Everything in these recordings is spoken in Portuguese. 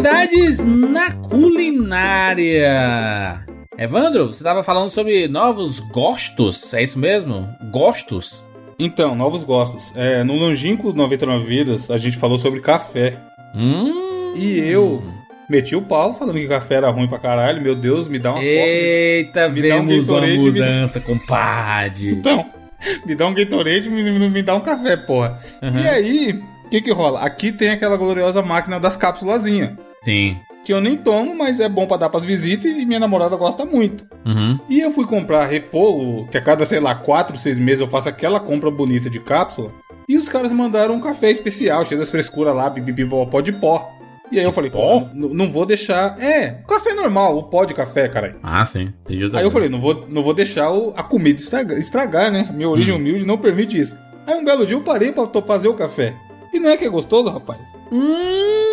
Novidades na culinária. Evandro, você estava falando sobre novos gostos, é isso mesmo? Gostos? Então, novos gostos. É, no Longínquo 99 Vidas, a gente falou sobre café. Hum. E eu meti o pau falando que café era ruim pra caralho. Meu Deus, me dá uma Eita, me dá um vemos uma Gatorade, me mudança, compadre. Então, me dá um Gatorade e me, me- me dá um café, porra. Uhum. E aí, o que que rola? Aqui tem aquela gloriosa máquina das cápsulazinhas. Sim. Que eu nem tomo, mas é bom pra dar pras visitas e minha namorada gosta muito. Uhum. E eu fui comprar repolho, que a cada, sei lá, 4, 6 meses eu faço aquela compra bonita de cápsula. E os caras mandaram um café especial, cheio das frescuras lá, bibibi, pó de pó. E aí eu falei, pô, n- não vou deixar. É, café normal, o pó de café, caralho. Ah, sim. Aí eu falei, não vou, não vou deixar o- a comida estragar, estragar, né? Minha origem humilde não permite isso. Aí um belo dia eu parei pra fazer o café. E não é que é gostoso, rapaz? Hum,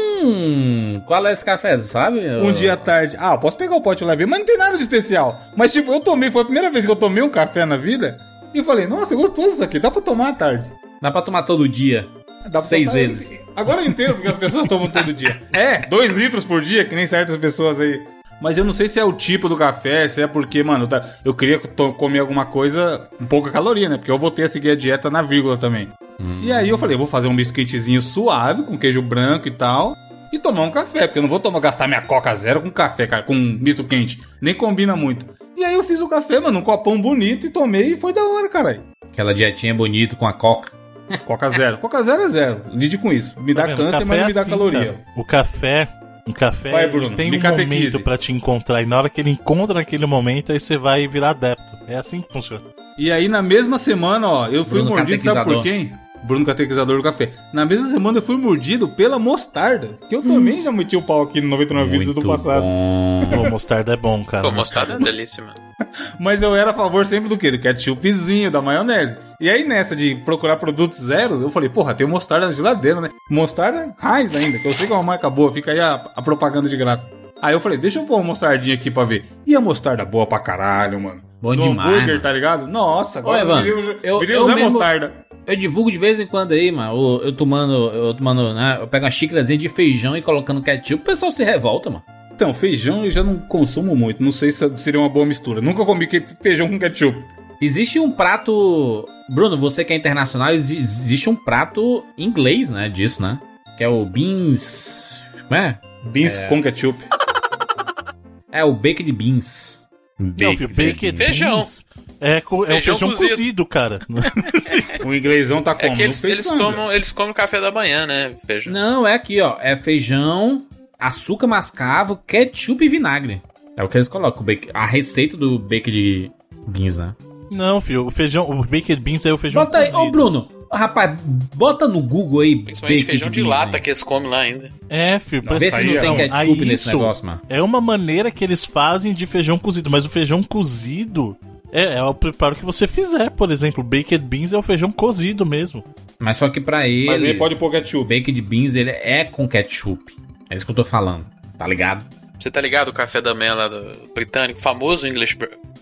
qual é esse café, sabe? Um dia à tarde. Ah, eu posso pegar o pote e levar, mas não tem nada de especial. Mas tipo, eu tomei, foi a primeira vez que eu tomei um café na vida. E eu falei, nossa, é gostoso isso aqui, dá pra tomar à tarde. Dá pra tomar todo dia. Dá pra Seis tomar- vezes. Agora eu entendo porque as pessoas tomam todo dia. É, dois litros por dia, que nem certas pessoas aí. Mas eu não sei se é o tipo do café, se é porque, mano, tá- eu queria comer alguma coisa com pouca caloria, né? Porque eu voltei a seguir a dieta na vírgula também. E aí eu falei, vou fazer um biscoitezinho suave, com queijo branco e tal. E tomar um café, porque eu não vou tomar, gastar minha coca zero com café, cara, com misto quente. Nem combina muito. E aí eu fiz o café, mano, um copão bonito e tomei e foi da hora, caralho. Aquela dietinha bonita com a coca. Coca zero. Coca zero é zero. Lide com isso. Me dá Tá vendo? câncer, mas não me é dá assim, caloria. cara. O café, o café Vai, Bruno, tem me um catequize. momento pra te encontrar e na hora que ele encontra naquele momento aí você vai virar adepto. É assim que funciona. E aí, na mesma semana, ó, eu fui Bruno mordido, sabe por quem? Bruno Catequizador do Café. Na mesma semana eu fui mordido pela mostarda, que eu também já meti o pau aqui no 99 vídeos do passado. bom. Pô, mostarda é bom, cara. Pô, mostarda é delícia, mano. Mas eu era a favor sempre do quê? Do ketchupzinho, da maionese. E aí, nessa de procurar produtos zero, eu falei, porra, tem mostarda na geladeira, né? Mostarda Heinz ainda, que eu sei que é uma marca boa, fica aí a, a propaganda de graça. Aí eu falei, deixa eu pôr uma mostardinha aqui pra ver. E a mostarda boa pra caralho, mano. Bom no demais, hambúrguer, mano. tá ligado? Nossa, agora Ô, eu Zé mesmo- Mostarda. Eu divulgo de vez em quando aí, mano. Eu, eu tomando, eu tomando, né? Eu pego uma xícarazinha de feijão e colocando ketchup, o pessoal se revolta, mano. Então, feijão eu já não consumo muito. Não sei se seria uma boa mistura. Nunca comi feijão com ketchup. Existe um prato. Bruno, você que é internacional, exi- existe um prato inglês, né? Disso, né? Que é o beans. Como é? Beans com ketchup. É o baked beans. Não, filho, baked Feijão. beans É, é Feijão o feijão cozido. cozido, cara. O inglesão tá É como? que eles, eles, tomam, eles comem café da manhã, né? Feijão. Não, é aqui, ó. É feijão, açúcar mascavo, ketchup e vinagre. É o que eles colocam. A receita do baked beans, né? Não, filho, o feijão, o baked beans é o feijão Bota aí, cozido. ô Bruno, rapaz, bota no Google aí. Principalmente baked feijão de beans, lata né? que eles comem lá ainda. É, filho, Não, Vê se não Aí, tem ketchup aí nesse negócio, mano. É uma maneira que eles fazem de feijão cozido, mas o feijão cozido é, é o preparo que você fizer. Por exemplo, baked beans é o feijão cozido mesmo. Mas só que pra eles. Mas aí pode pôr ketchup. baked beans ele é com ketchup. É isso que eu tô falando. Tá ligado? Você tá ligado o café da manhã lá do britânico, famoso English,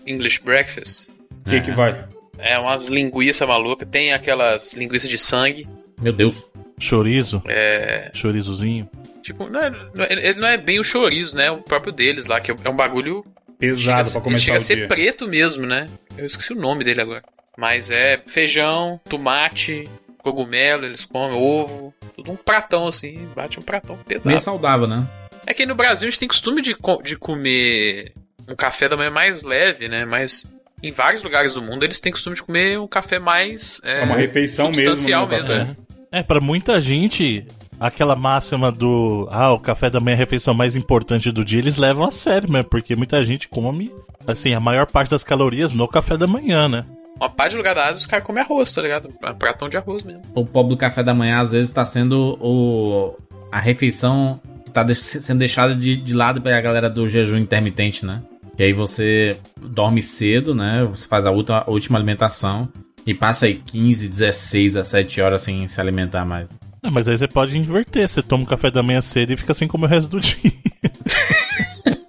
English breakfast? O que que vai? É umas linguiças malucas, tem aquelas linguiças de sangue. Meu Deus. Chorizo, É. chorizozinho. Tipo, não é, não é- ele não é bem o chorizo, né? O próprio deles lá, que é um bagulho. Pesado chega, pra ele começar chega o a ser dia. preto mesmo, né? Eu esqueci o nome dele agora. Mas é feijão, tomate, cogumelo, eles comem, ovo. Tudo um pratão assim, bate um pratão pesado. Meio saudável, né? É que no Brasil a gente tem costume de, co- de comer um café da manhã mais leve, né? Mas em vários lugares do mundo eles têm costume de comer um café mais. É, É uma refeição mesmo. substancial mesmo. café. é. É, pra muita gente, aquela máxima do. Ah, o café da manhã é a refeição mais importante do dia, eles levam a sério, né? Porque muita gente come, assim, a maior parte das calorias no café da manhã, né? Uma parte de lugar da Ásia os caras comem arroz, tá ligado? Um pratão de arroz mesmo. O pobre do café da manhã às vezes tá sendo o a refeição que tá sendo deixada de, de lado pela galera do jejum intermitente, né? E aí você dorme cedo, né? Você faz a última, a última alimentação e passa aí 15, 16 a 7 horas sem se alimentar mais. Ah, mas aí você pode inverter, você toma o café da manhã cedo e fica sem comer o resto do dia.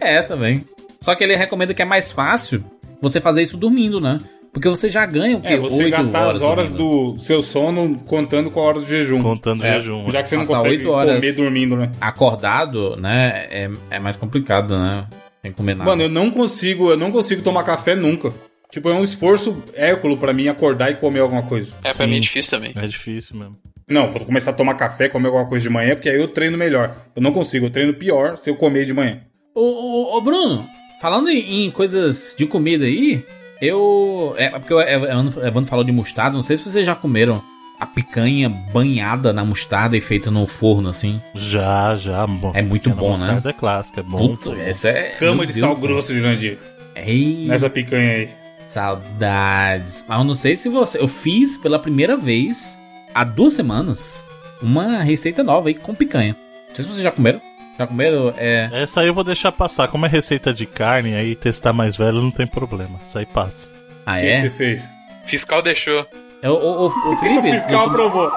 É, também. Só que ele recomenda que é mais fácil você fazer isso dormindo, né? Porque você já ganha o quê? É, você gastar as horas dormindo. do seu sono contando com a hora do jejum. Contando É, jejum. Já que você não consegue horas. comer dormindo, né? Acordado, né? É, é mais complicado, né? Sem comer nada. Mano, eu não consigo, eu não consigo tomar café nunca. Tipo, é um esforço hérculo pra mim acordar e comer alguma coisa. É, pra Sim. mim é difícil também. É difícil mesmo. Não, vou começar a tomar café, comer alguma coisa de manhã, porque aí eu treino melhor. Eu não consigo, eu treino pior se eu comer de manhã. Ô, ô, ô, Bruno, falando em, em coisas de comida aí, eu. É porque o Evandro, o Evandro falou de mostarda, não sei se vocês já comeram a picanha banhada na mostarda e feita no forno, assim. Já, já. Bom, É muito bom, né? mostarda É clássica, é bom. Puta, essa é. Cama meu de Deus sal grosso de Jurandir. Ei, Nessa picanha aí. saudades. Mas eu não sei se você. Eu fiz pela primeira vez há duas semanas uma receita nova aí com picanha. Não sei se vocês já comeram. Já comeram? É. Essa aí eu vou deixar passar. Como é receita de carne, aí testar mais velho não tem problema. Isso aí passa. Ah, O que, que é? você fez? Fiscal deixou. É, ô, ô, ô, Felipe, o fiscal tu, aprovou.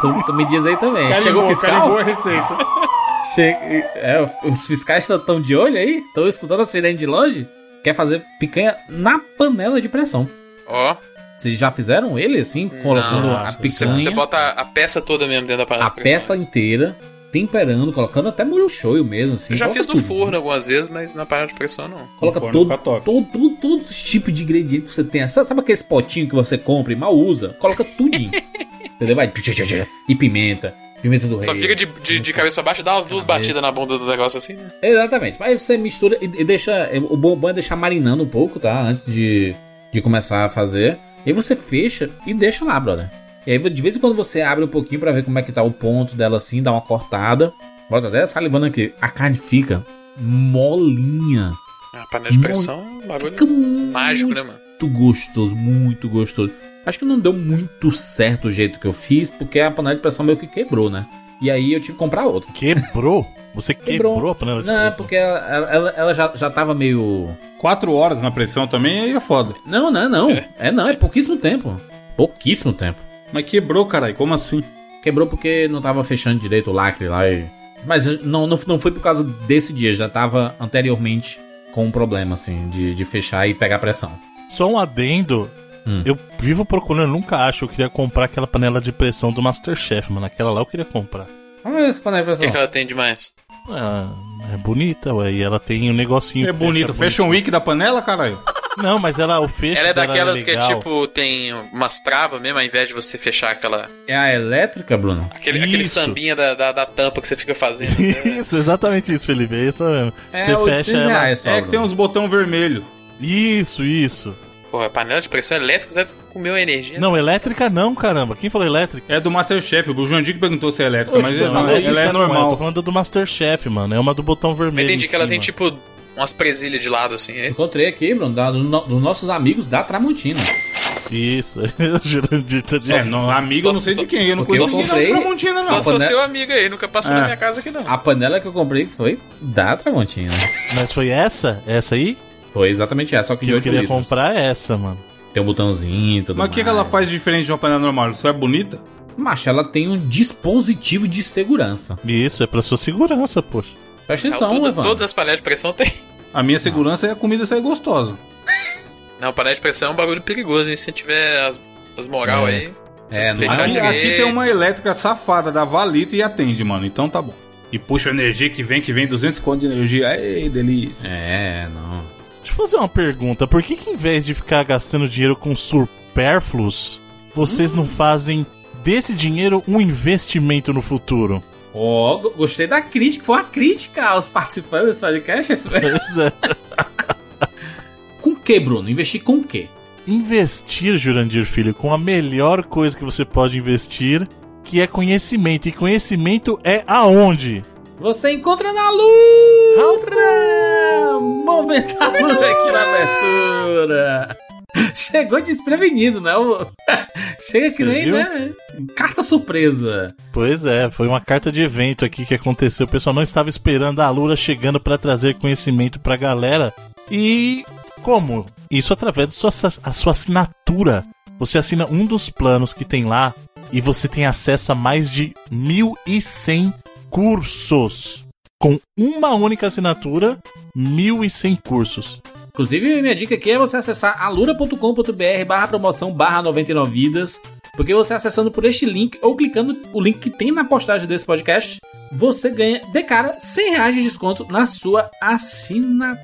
tu, tu me diz aí também. Carimbou, Chegou o fiscal? carimbou a receita. Che- é, os fiscais estão de olho aí? Estão escutando a sirene de longe? Quer fazer picanha na panela de pressão. Ó. Vocês já fizeram ele assim, colocando a você- picanha, Você bota a peça toda mesmo dentro da panela. a de pressão. peça inteira, temperando, colocando até molho shoyu mesmo, assim. Eu já coloca fiz no tudo. forno algumas vezes, mas na panela de pressão não. Coloca todo, todo, todo- todos os tipos de ingredientes que você tem. Sabe, sabe aqueles potinhos que você compra e mal usa? Coloca tudinho. Entendeu? Vai. E pimenta. Pimenta do rei. Só fica de, de, de cabeça pra baixo e dá umas duas Cabeça. batidas na bunda do negócio assim, né? Exatamente. Mas você mistura e e deixa. O bom bom é deixar marinando um pouco, tá? Antes de, de começar a fazer. E aí você fecha e deixa lá, brother. E aí de vez em quando você abre um pouquinho pra ver como é que tá o ponto dela assim, dá uma cortada. Bota até salivando aqui. A carne fica molinha. A panela de pressão é um bagulho Fica mágico, muito né, mano? gostoso, muito gostoso. Acho que não deu muito certo o jeito que eu fiz, porque a panela de pressão meio que quebrou, né? E aí eu tive que comprar outra. Quebrou? Você quebrou, Quebrou. a panela de Não, pressão? porque ela, ela, ela já, já tava meio. Quatro horas na pressão também, aí é foda. Não, não, não. É, não, é pouquíssimo tempo. Pouquíssimo tempo. Mas quebrou, caralho, como assim? Quebrou porque não tava fechando direito o lacre lá e. Mas não, não, não foi por causa desse dia, já tava anteriormente com um problema, assim, de, de fechar e pegar pressão. Só um adendo. Hum. Eu vivo procurando, eu nunca acho. Eu queria comprar aquela panela de pressão do Masterchef, mano. Aquela lá eu queria comprar. Olha essa panela de O que, pressão. que ela tem demais? Ah, é bonita, ué. E ela tem um negocinho. É fecha bonito. Fashion Week da panela, caralho? Não, mas ela, o fecho Ela é dela daquelas que é tipo, tem umas travas mesmo, ao invés de você fechar aquela. É a elétrica, Bruno? Aquele, aquele sambinha da, da, da tampa que você fica fazendo. né? Isso, exatamente isso, Felipe. É isso mesmo. É, Você 800 fecha ela. reais só. É que tem uns botão vermelho. Isso, isso. Porra, panela de pressão elétrica deve comer uma energia. Não, elétrica não, caramba. Quem falou elétrica? É do Masterchef. O Jurandir que perguntou se é elétrica, Oxe, mas não, ela, falou ela isso, é é, eu tô normal. falando do Masterchef, mano. É uma do botão Eu vermelho. entendi em que ela tem tipo umas presilhas de lado assim, é isso? Encontrei aqui, Bruno, da- do dos nossos amigos da Tramontina. Isso, o Jurandir tá É, não, amigo, eu não sei de quem. Eu não conheço ninguém comprei- da Tramontina, Só não. sou panela- seu amigo aí, nunca passou É. na minha casa aqui não. A panela que eu comprei foi da Tramontina. Mas foi essa? Essa aí? Foi exatamente essa, só que Que de eu 8 queria litros. comprar é essa, mano. Tem um botãozinho e tudo Mas o que, que ela faz de diferente de uma panela normal? Só é bonita? Macho, ela tem um dispositivo de segurança. Isso, é pra sua segurança, poxa. Presta Não, atenção, tudo- Evandro. todas as panelas de pressão tem. A minha segurança é a comida sair gostosa. Não, panela de pressão é um bagulho perigoso, hein? Se tiver as, as moral É. aí. É, não é Aqui, direito. aqui tem uma elétrica safada da Valita e atende, mano. Então tá bom. E puxa a energia que vem, que vem 200 conto de energia. Ei, delícia. É, não. Deixa eu fazer uma pergunta. Por que que em vez de ficar gastando dinheiro com supérfluos, vocês não fazem desse dinheiro um investimento no futuro? Ó, go- gostei da crítica. Foi uma crítica aos participantes desse podcast. esse- é. com o que, Bruno? Investir com o quê? Investir, Jurandir Filho, com a melhor coisa que você pode investir, que é conhecimento. E conhecimento é aonde? Você encontra na Lura! Lura aqui na abertura. Chegou desprevenido, né? Chega que Você nem, viu? né? Carta surpresa. Pois é, foi uma carta de evento aqui que aconteceu. O pessoal não estava esperando a Lura chegando para trazer conhecimento pra galera. E como? Isso através da sua, a sua assinatura. Você assina um dos planos que tem lá e você tem acesso a mais de 1.100 cursos. Com uma única assinatura, 1.100 cursos. Inclusive, minha dica aqui é você acessar alura.com.br barra promoção barra 99 vidas, porque você acessando por este link ou clicando o link que tem na postagem desse podcast, você ganha de cara 100 reais de desconto na sua assinatura.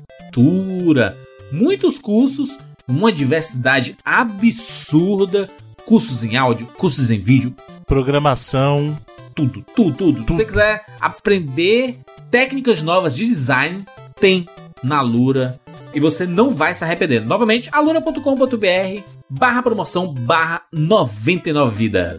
Muitos cursos, uma diversidade absurda, cursos em áudio, cursos em vídeo, Programação. tudo, tudo, tudo. Se você quiser aprender técnicas novas de design, tem na Lura e você não vai se arrepender. Novamente, alura.com.br barra promoção barra 99 vidas.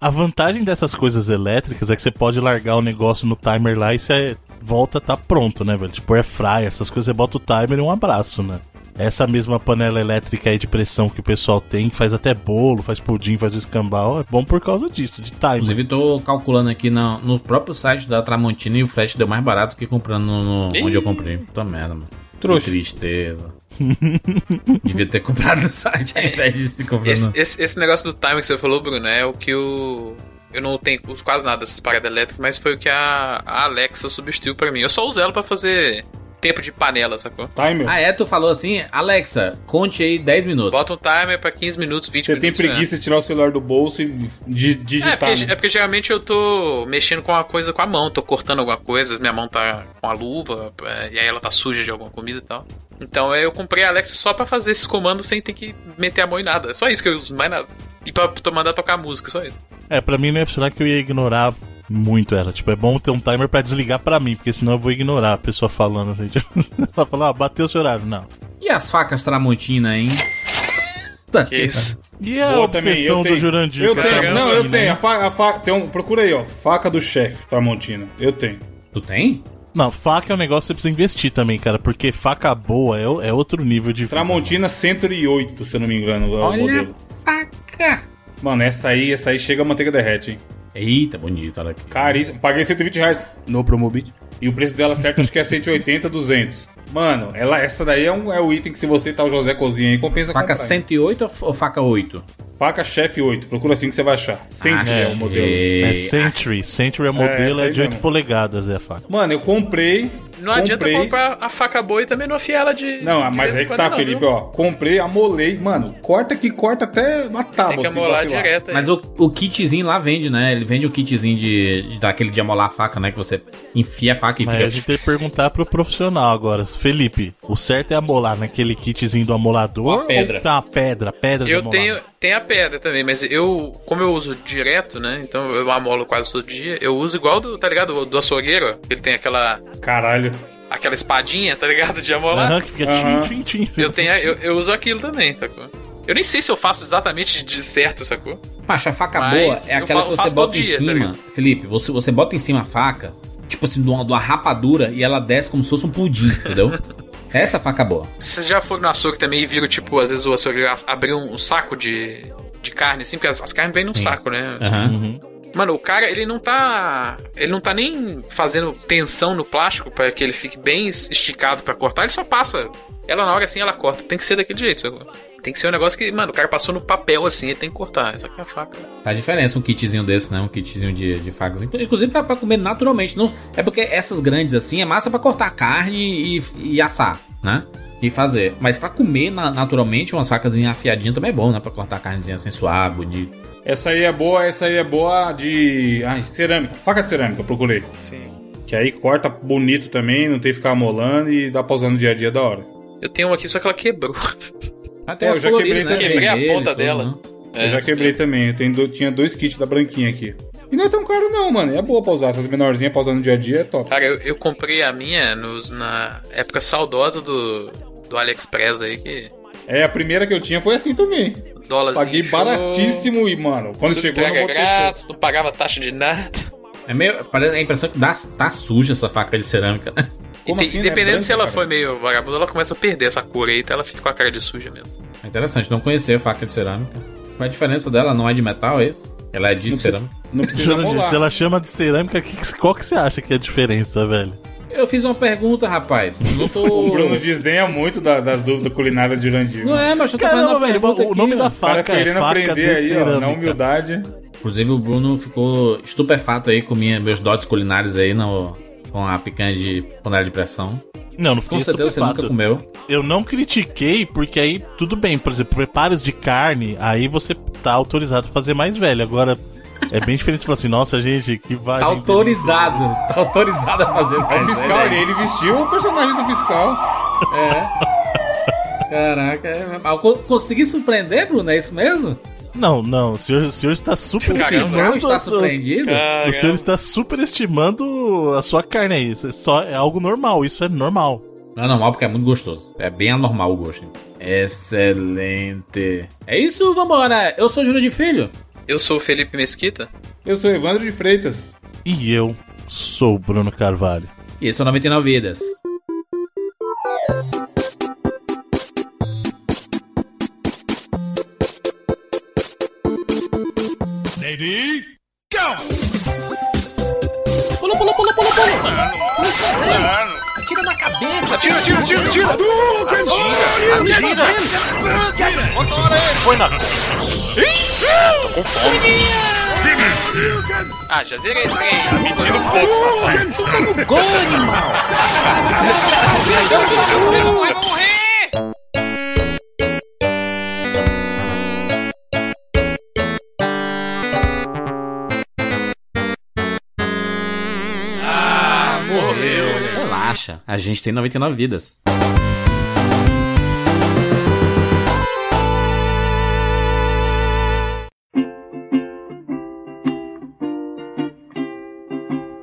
A vantagem dessas coisas elétricas é que você pode largar o negócio no timer lá e você volta, tá pronto, né, velho? Tipo, air fryer, essas coisas, você bota o timer e um abraço, né? Essa mesma panela elétrica aí de pressão que o pessoal tem, que faz até bolo, faz pudim, faz o escambau, é bom por causa disso, de timer. Inclusive, tô calculando aqui no, no próprio site da Tramontina e o frete deu mais barato que comprando no, no- onde eu comprei. Puta merda, mano. Trouxa. Que tristeza. Devia ter comprado no site ao invés de se comprar Esse, no... esse, esse negócio do timing que você falou, Bruno, é o que o. Eu não tenho quase nada dessas paradas elétricas, mas foi o que a, a Alexa substituiu pra mim. Eu só uso ela pra fazer tempo de panela, sacou? Timer. Ah, é? Tu falou assim, Alexa, conte aí 10 minutos. Bota um timer pra 15 minutos, 20 Você tem minutos. né? preguiça de tirar o celular do bolso e di- É digitar. porque, né? é porque geralmente eu tô mexendo com uma coisa com a mão, tô cortando alguma coisa, minha mão tá com a luva, é, e aí ela tá suja de alguma comida e tal. Então é, eu comprei a Alexa só pra fazer esses comandos sem ter que meter a mão em nada. É só isso que eu uso, mais nada. E pra mandar tocar música, só isso. É, pra mim não ia funcionar que eu ia ignorar muito ela. Tipo, é bom ter um timer pra desligar pra mim, porque senão eu vou ignorar a pessoa falando assim. Tipo, ela fala, ah, bateu o seu horário. Não. E as facas Tramontina, hein? Tá Que isso? E a Boa obsessão do tenho. Jurandir? Eu tenho, Tramontina, não, eu tenho. A faca, a faca, tem um, procura aí, ó. Faca do chefe, Tramontina. Eu tenho. Tu tem? Não, faca é um negócio que você precisa investir também, cara, porque faca boa é, o- é outro nível de. vida, Tramontina 108, se eu não me engano, é o Olha modelo. a faca! Mano, essa aí, essa aí chega a manteiga derrete, hein? Eita, bonito, olha aqui. Caríssimo. Paguei 120 reais no Promobit. E o preço dela certo acho que é 180, 200. Mano, ela, essa daí é, um, é o item que se você tá o José Cozinha aí, compensa Faca comprar. 108 ou f- ou faca 8? Faca Chef 8. Procura assim que você vai achar. Sempre é o modelo. É Century. Century é o modelo, essa é, aí de 8 mesmo. polegadas, é a faca. Mano, eu comprei. Não adianta comprei. comprar a faca boa e também não afiar ela de. Não, de mas em que tá, não, Felipe, viu? ó. Comprei, amolei. Mano, corta que corta até a tábua, Tem que assim, amolar direto aí. Mas o, o kitzinho lá vende, né? Ele vende o kitzinho de, de daquele de amolar a faca, né? Que você enfia a faca e Mas fica. a gente tem que perguntar pro profissional agora. Felipe, o certo é amolar naquele kitzinho do amolador Ou a pedra. ou tá pedra, pedra de Eu amolar? tenho, tem a pedra também, mas eu, como eu uso direto, né? Então eu amolo quase todo dia. Eu uso igual do, tá ligado? Do açougueiro, ó, ele tem aquela, Caralho. aquela espadinha, tá ligado? De amolar. Aham, que fica Aham. tchim, tchim, tchim. Eu, tenho, eu, eu uso aquilo também, sacou? Eu nem sei se eu faço exatamente de certo, sacou? Macho, a faca Mas boa é aquela que você bota em dia, tá cima. ligado? Felipe, você, você bota em cima a faca, tipo assim, de uma, de uma rapadura e ela desce como se fosse um pudim, entendeu? Essa é faca boa. Vocês já foram no açougue também e viram, tipo, às vezes o açougueiro abriu um, saco de, de carne, assim, porque as, as carnes vêm num saco, né? Aham. Uhum. Mano, o cara, ele não tá. Ele não tá nem fazendo tensão no plástico pra que ele fique bem esticado pra cortar, ele só passa. Ela na hora assim, ela corta. Tem que ser daquele jeito, sacou? Tem que ser um negócio que, mano, o cara passou no papel assim, ele tem que cortar. Essa aqui é a faca. Faz diferença um kitzinho desse, né? Um kitzinho de, de facas. Inclusive pra, pra comer naturalmente. Não, é porque essas grandes assim é massa pra cortar carne e, e assar, né? E fazer. Mas pra comer na- naturalmente, umas facas afiadinhas também é bom, né? Pra cortar a carnezinha assim suave, bonito. Essa aí é boa, essa aí é boa de. Ai, cerâmica. Faca de cerâmica, eu procurei. Sim. Que aí corta bonito também, não tem que ficar amolando e dá pra usar no dia a dia da hora. Eu tenho uma aqui, só que ela quebrou. Até Pô, as eu já quebrei né? também. Quebrei a ponta dela. né? eu já quebrei também. Eu tenho tinha dois kits da branquinha aqui. E não é tão caro não, mano. É boa pra usar. Essas menorzinhas pra usar no dia a dia é top. Cara, eu, eu comprei a minha nos, na época saudosa do, do AliExpress aí, que. É, a primeira que eu tinha foi assim também. Dólarzinho. Paguei show, baratíssimo e, mano, quando tudo chegou não entrega botei grátis, não pagava taxa de nada. É meio. Parece a impressão que dá, tá suja essa faca de cerâmica, né? E tem- assim, dependendo Branca, se ela cara? foi meio vagabunda, ela começa a perder essa cor aí, então ela fica com a cara de suja mesmo. É interessante, não conhecer faca de cerâmica. Qual é a diferença dela? Não é de metal, é isso? Ela é de Não precisa- cerâmica. Não precisa Jurandir, molar. se ela chama de cerâmica, que- qual que você acha que é a diferença, velho? Eu fiz uma pergunta, rapaz. Não tô. O Bruno desdenha muito da- das dúvidas culinárias de Jurandir. Não é, mas eu tô fazendo Caramba, uma velho, pergunta o nome da O cara faca é querendo faca aprender de aí, ó, na humildade. Inclusive o Bruno ficou estupefato aí com minha, meus dotes culinários aí no, com a picanha de panela de pressão. Não, não fiquei Com certeza você nunca estupefato. comeu. Eu não critiquei, porque aí tudo bem, por exemplo, preparos de carne, aí você tá autorizado a fazer mais velho. Agora, é bem diferente você falar assim, nossa, gente, que vai. Tá autorizado. Tá autorizado a fazer É o fiscal, ele, ele vestiu o personagem do fiscal. É. Caraca, é... Co- consegui surpreender, Bruno? É isso mesmo? Não, não, o senhor, o senhor está O superestimando. está a sua- surpreendido? O senhor está superestimando a sua carne aí. Isso é, só, é algo normal, isso é normal. Não é normal porque é muito gostoso. É bem anormal o gosto. Excelente. É isso, vambora. Eu sou Júlio de Filho. Eu sou o Felipe Mesquita. Eu sou Evandro de Freitas. E eu sou o Bruno Carvalho. E esse é o 99 Vidas. Pula, pula, pula, pula, pula. Atira na cabeça. Atira, atira, atira, atira! Atira! Atira! Põe na. Ah, já zerei esse aí. Mentira um pouco, Gol, animal. Vai morrer! Relaxa, a gente tem 99 vidas.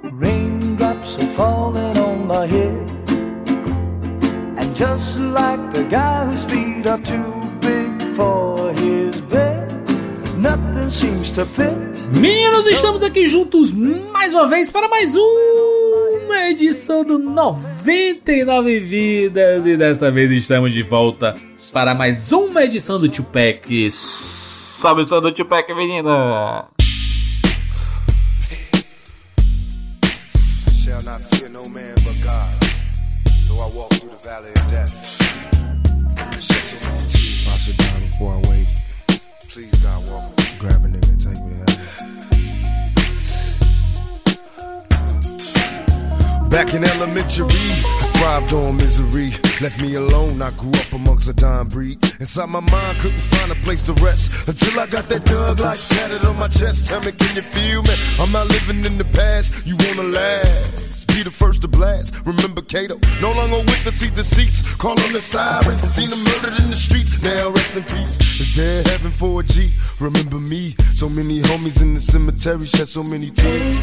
Raindrops are falling on my head. And just like the guy whose feet are too Meninos, estamos aqui juntos mais uma vez para mais uma edição do 99 Vidas. E dessa vez estamos de volta para mais uma edição do Tupac. Salve o do Tupac, menina! Please, walk. Grab a nigga and take me to. Back in elementary, I thrived on misery. Left me alone, I grew up amongst a dying breed. Inside my mind, couldn't find a place to rest. Until I got that dug like tatted on my chest. Tell me, can you feel me? I'm not living in the past, you wanna last. Be the first to blast. Remember Cato, no longer with the see deceits. Call on the sirens, seen them murdered in the streets. Now rest in peace. Is there heaven for a G? Remember me, so many homies in the cemetery shed so many tears.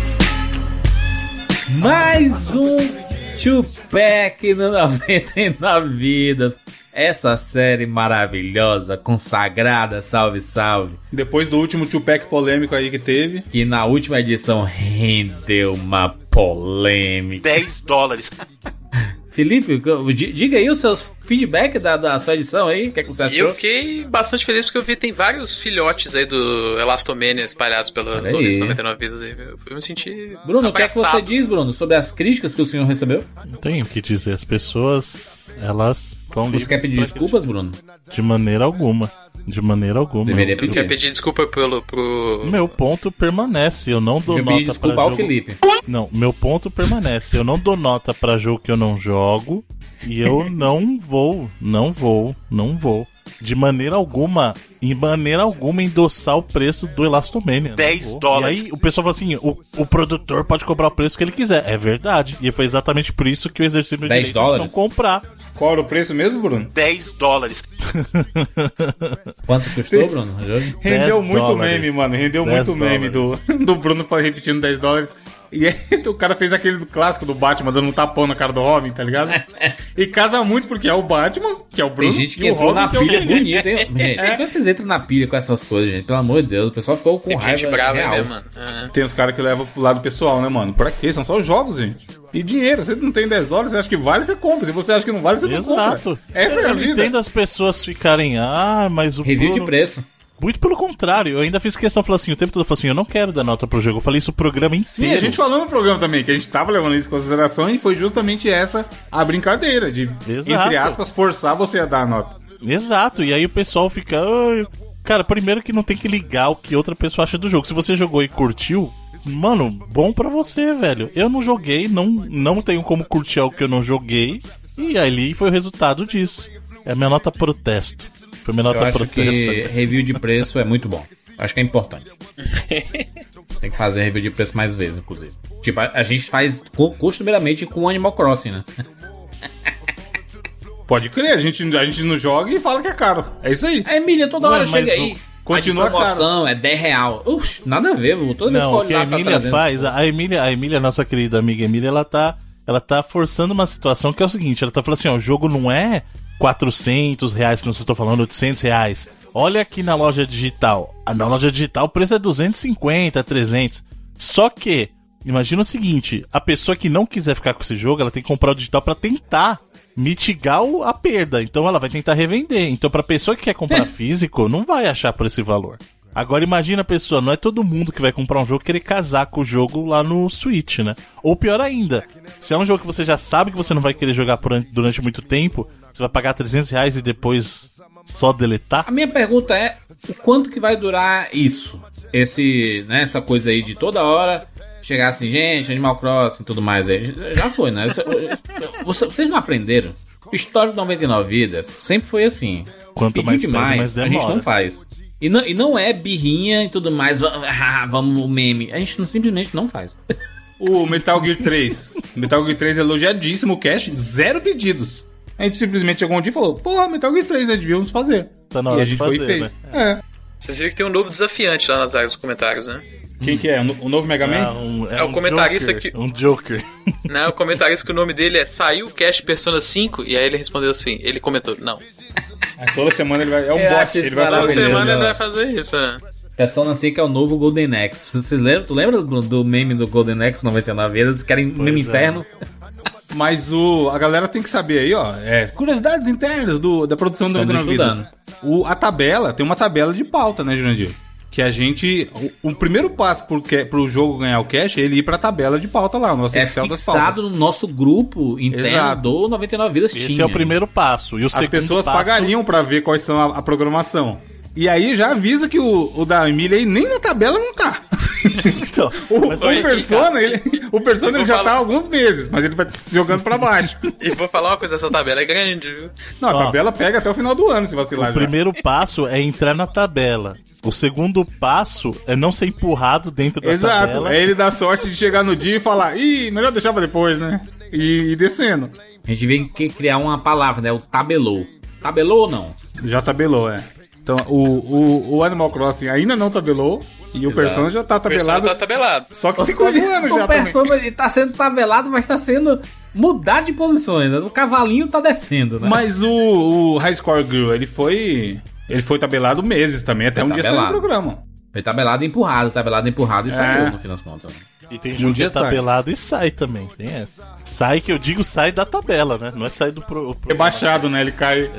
Mais um Tupac no 99 Vidas. Essa série maravilhosa, consagrada, salve, salve. Depois do último Tupac polêmico aí que teve. Que na última edição rendeu uma polêmica. 10 dólares. Felipe, di- diga aí os seus feedback da, da sua edição aí, o que, é que você E achou? eu fiquei bastante feliz porque eu vi tem vários filhotes aí do Elastomania espalhados pelas Olha aí. outras 99 vidas aí. Eu, me senti. Bruno, o que é que você diz, Bruno, sobre as críticas que o senhor recebeu? Não tenho o que dizer. As pessoas, elas estão Você quer pedir desculpas, Bruno? De maneira alguma. De maneira alguma. Deveria pedir. quero pedir desculpa pelo. Pro... Meu ponto permanece. Eu não dou Eu nota desculpa pra ao jogo. Felipe. Não, meu ponto permanece. Eu não dou nota pra jogo que eu não jogo. E eu não vou, não vou, não vou. De maneira alguma, em maneira alguma, endossar o preço do Elastomania. Não 10 vou. dólares. E aí o pessoal fala assim: o, o produtor pode cobrar o preço que ele quiser. É verdade. E foi exatamente por isso que eu exerci meu 10 direito de dólares? não comprar. Qual era o preço mesmo, Bruno? 10 dólares. Quanto custou, Bruno? Rendeu 10 muito dólares. meme, mano. Rendeu 10 muito meme do, do Bruno repetindo 10 dólares. E aí o cara fez aquele do clássico do Batman dando um tapão na cara do Robin, tá ligado? E casa muito porque é o Batman, que é o Bruno. Tem gente que e entrou Robin, na que é pilha Bruno. bonita, hein? Gente, por que vocês entram na pilha com essas coisas, gente? Pelo amor de Deus, o pessoal ficou com Tem raiva gente brava real. mesmo, mano. É. Tem os caras que levam pro lado pessoal, né, mano? Pra quê? São só jogos, gente. E dinheiro. Você não tem 10 dólares, você acha que vale, você compra. Se você acha que não vale, você não Exato. compra. Essa é a eu vida. entendo as pessoas ficarem, ah, mas o Review de Bruno- preço. Muito pelo contrário, eu ainda fiz questão, falei assim, o tempo todo eu falei assim, eu não quero dar nota pro jogo. Eu falei isso o programa Sim, inteiro. a gente falou no programa também que a gente tava levando isso em consideração e foi justamente essa a brincadeira de, Exato. entre aspas, forçar você a dar a nota. Exato, e aí o pessoal fica. Cara, primeiro que não tem que ligar o que outra pessoa acha do jogo. Se você jogou e curtiu, mano, bom pra você, velho. Eu não joguei, não, não tenho como curtir algo que eu não joguei. E ali foi o resultado disso. É a minha nota protesto. Nota Eu acho que review de preço é muito bom. Acho que é importante. Tem que fazer review de preço mais vezes, inclusive. Tipo, a, a gente faz co- costumeiramente com Animal Crossing, né? Pode crer, a gente, a gente não joga e fala que é caro. É isso aí. A Emília toda Ué, hora chega aí. continua a promoção, é 10 real. Ux, nada a ver, vô. Toda vez que eu Não, o que a tá Emília 300. faz, a Emília, a Emília, nossa querida amiga Emília, ela tá, ela tá forçando uma situação que é o seguinte, ela tá falando assim, ó, o jogo não é 400 reais, que não estou falando 800 reais. Olha aqui na loja digital. Ah, Na loja digital o preço é 250, 300. Só que, imagina o seguinte, a pessoa que não quiser ficar com esse jogo, ela tem que comprar o digital pra tentar mitigar a perda. Então ela vai tentar revender. Então pra pessoa que quer comprar físico, não vai achar por esse valor. Agora imagina a pessoa, não é todo mundo que vai comprar um jogo querer casar com o jogo lá no Switch, né? Ou pior ainda, se é um jogo que você já sabe que você não vai querer jogar por- durante muito tempo, você vai pagar 300 reais e depois só deletar? A minha pergunta é: o quanto que vai durar isso? Esse, né, essa coisa aí de toda hora chegar assim, gente, Animal Crossing e tudo mais aí. Já foi, né? Você- Vocês não aprenderam? História de 99 vidas sempre foi assim. Quanto Pediu mais pede, demais, mais a gente demora. não faz. E não, e não é birrinha e tudo mais, va- ah, vamos o meme. A gente não- simplesmente não faz. O Metal Gear 3. Metal Gear 3 é elogiadíssimo, o cash, zero pedidos. A gente simplesmente chegou um dia e falou, porra, Metal Gear 3, né? Devíamos fazer. Tá na e hora a de gente foi e fazer, fez. É. Vocês viram que tem um novo desafiante lá nas áreas dos comentários, né? Quem que é? O no- O novo Mega Man? Ah, um- É o um comentarista Joker, que- Um Joker. Não, o comentarista que o nome dele é Saiu o Cast Persona 5, e aí ele respondeu assim, ele comentou, não. Toda semana ele vai. É um Eu bot, ele vai Toda falar maravilhoso. beleza. semana ele vai fazer isso, né? Persona 5 é o novo Golden Axe. Vocês lembram? Tu lembra do, do meme do Golden Axe 99 vezes? Querem meme é. interno? Mas o, a galera tem que saber aí, ó. É, curiosidades internas do, da produção do Estamos 99 Vidas. estudando. O, a tabela, tem uma tabela de pauta, né, Jurandir? Que a gente. O, o primeiro passo pro, que- pro jogo ganhar o cash é ele ir pra tabela de pauta lá, o nosso É Excel das pautas. no nosso grupo interno Exato. do 99 Vidas Esse tinha. é o primeiro passo. E o As pessoas passo, pagariam pra ver quais são a, a programação. E aí já avisa que o, o da Emília aí nem na tabela não tá. Então, O, mas o Persona, ele, o Persona ele já tá falar- há alguns meses, mas ele vai jogando pra baixo. E vou falar uma coisa, essa tabela é grande, viu? Não, a Ó. tabela pega até o final do ano, se vacilar. o já. primeiro passo é entrar na tabela. O segundo passo é não ser empurrado dentro da Exato. tabela. Aí ele dá sorte de chegar no dia e falar, ih, melhor deixar pra depois, né? E, e descendo. A gente vem que criar uma palavra, né? O tabelou. Tabelou ou não? Já tabelou, é. Então, o, o, o Animal Crossing ainda não tabelou e o Persona já tá tabelado. tá tabelado. Só que tem quase um ano já o também. Persona ele tá sendo tabelado, mas tá sendo mudado de posições. Né? O cavalinho tá descendo, né? Mas o, o High Score Girl, ele foi. Ele foi tabelado meses também, até Foi um dia saiu tabelado. programa. Foi tabelado e empurrado, tabelado e empurrado e saiu no fim das contas. né? E tem Um jogo que dia é sai. tabelado e sai também. Tem essa. Sai que eu digo sai da tabela, né? Não é sair do pro, pro- Rebaixado, né? Ele cai.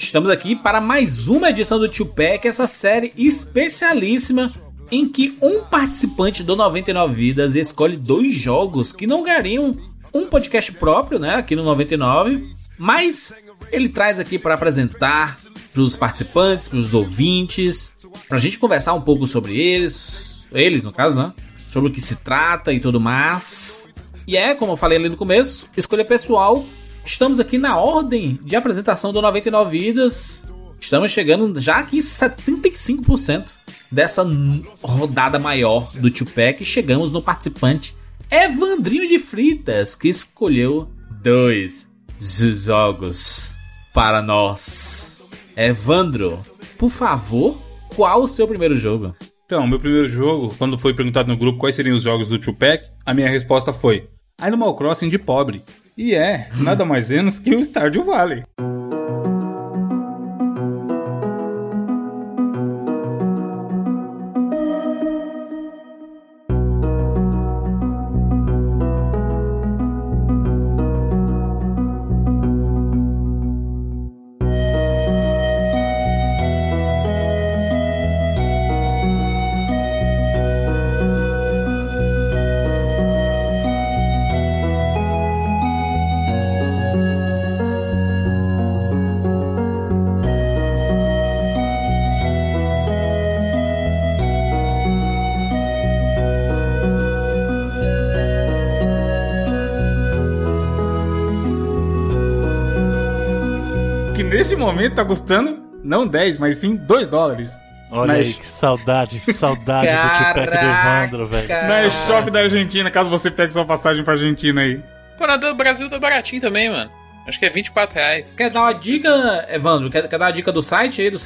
Estamos aqui para mais uma edição do Tupac, essa série especialíssima em que um participante do 99 Vidas escolhe dois jogos que não ganhariam um podcast próprio, né, aqui no 99, mas ele traz aqui para apresentar para os participantes, para os ouvintes, para a gente conversar um pouco sobre eles, eles no caso, né, sobre o que se trata e tudo mais. E é, como eu falei ali no começo, escolha pessoal. Estamos aqui na ordem de apresentação do 99 Vidas. Estamos chegando já aqui em 75% dessa rodada maior do Tupac. Chegamos no participante Evandrinho de Fritas, que escolheu dois jogos para nós. Evandro, por favor, qual o seu primeiro jogo? Então, meu primeiro jogo, quando foi perguntado no grupo quais seriam os jogos do Tupac, a minha resposta foi Animal Crossing de pobre. E é, nada mais menos que o Stardew Valley. Momento tá custando não 10, mas sim 2 dólares. Olha Na aí, que saudade, que saudade do Tupac do Evandro, velho. Na eShop da Argentina, caso você pegue sua passagem pra Argentina aí. Pô, na do Brasil tá baratinho também, mano. Acho que é 24 reais. Quer dar uma dica, Evandro? Quer, quer dar uma dica do site aí, do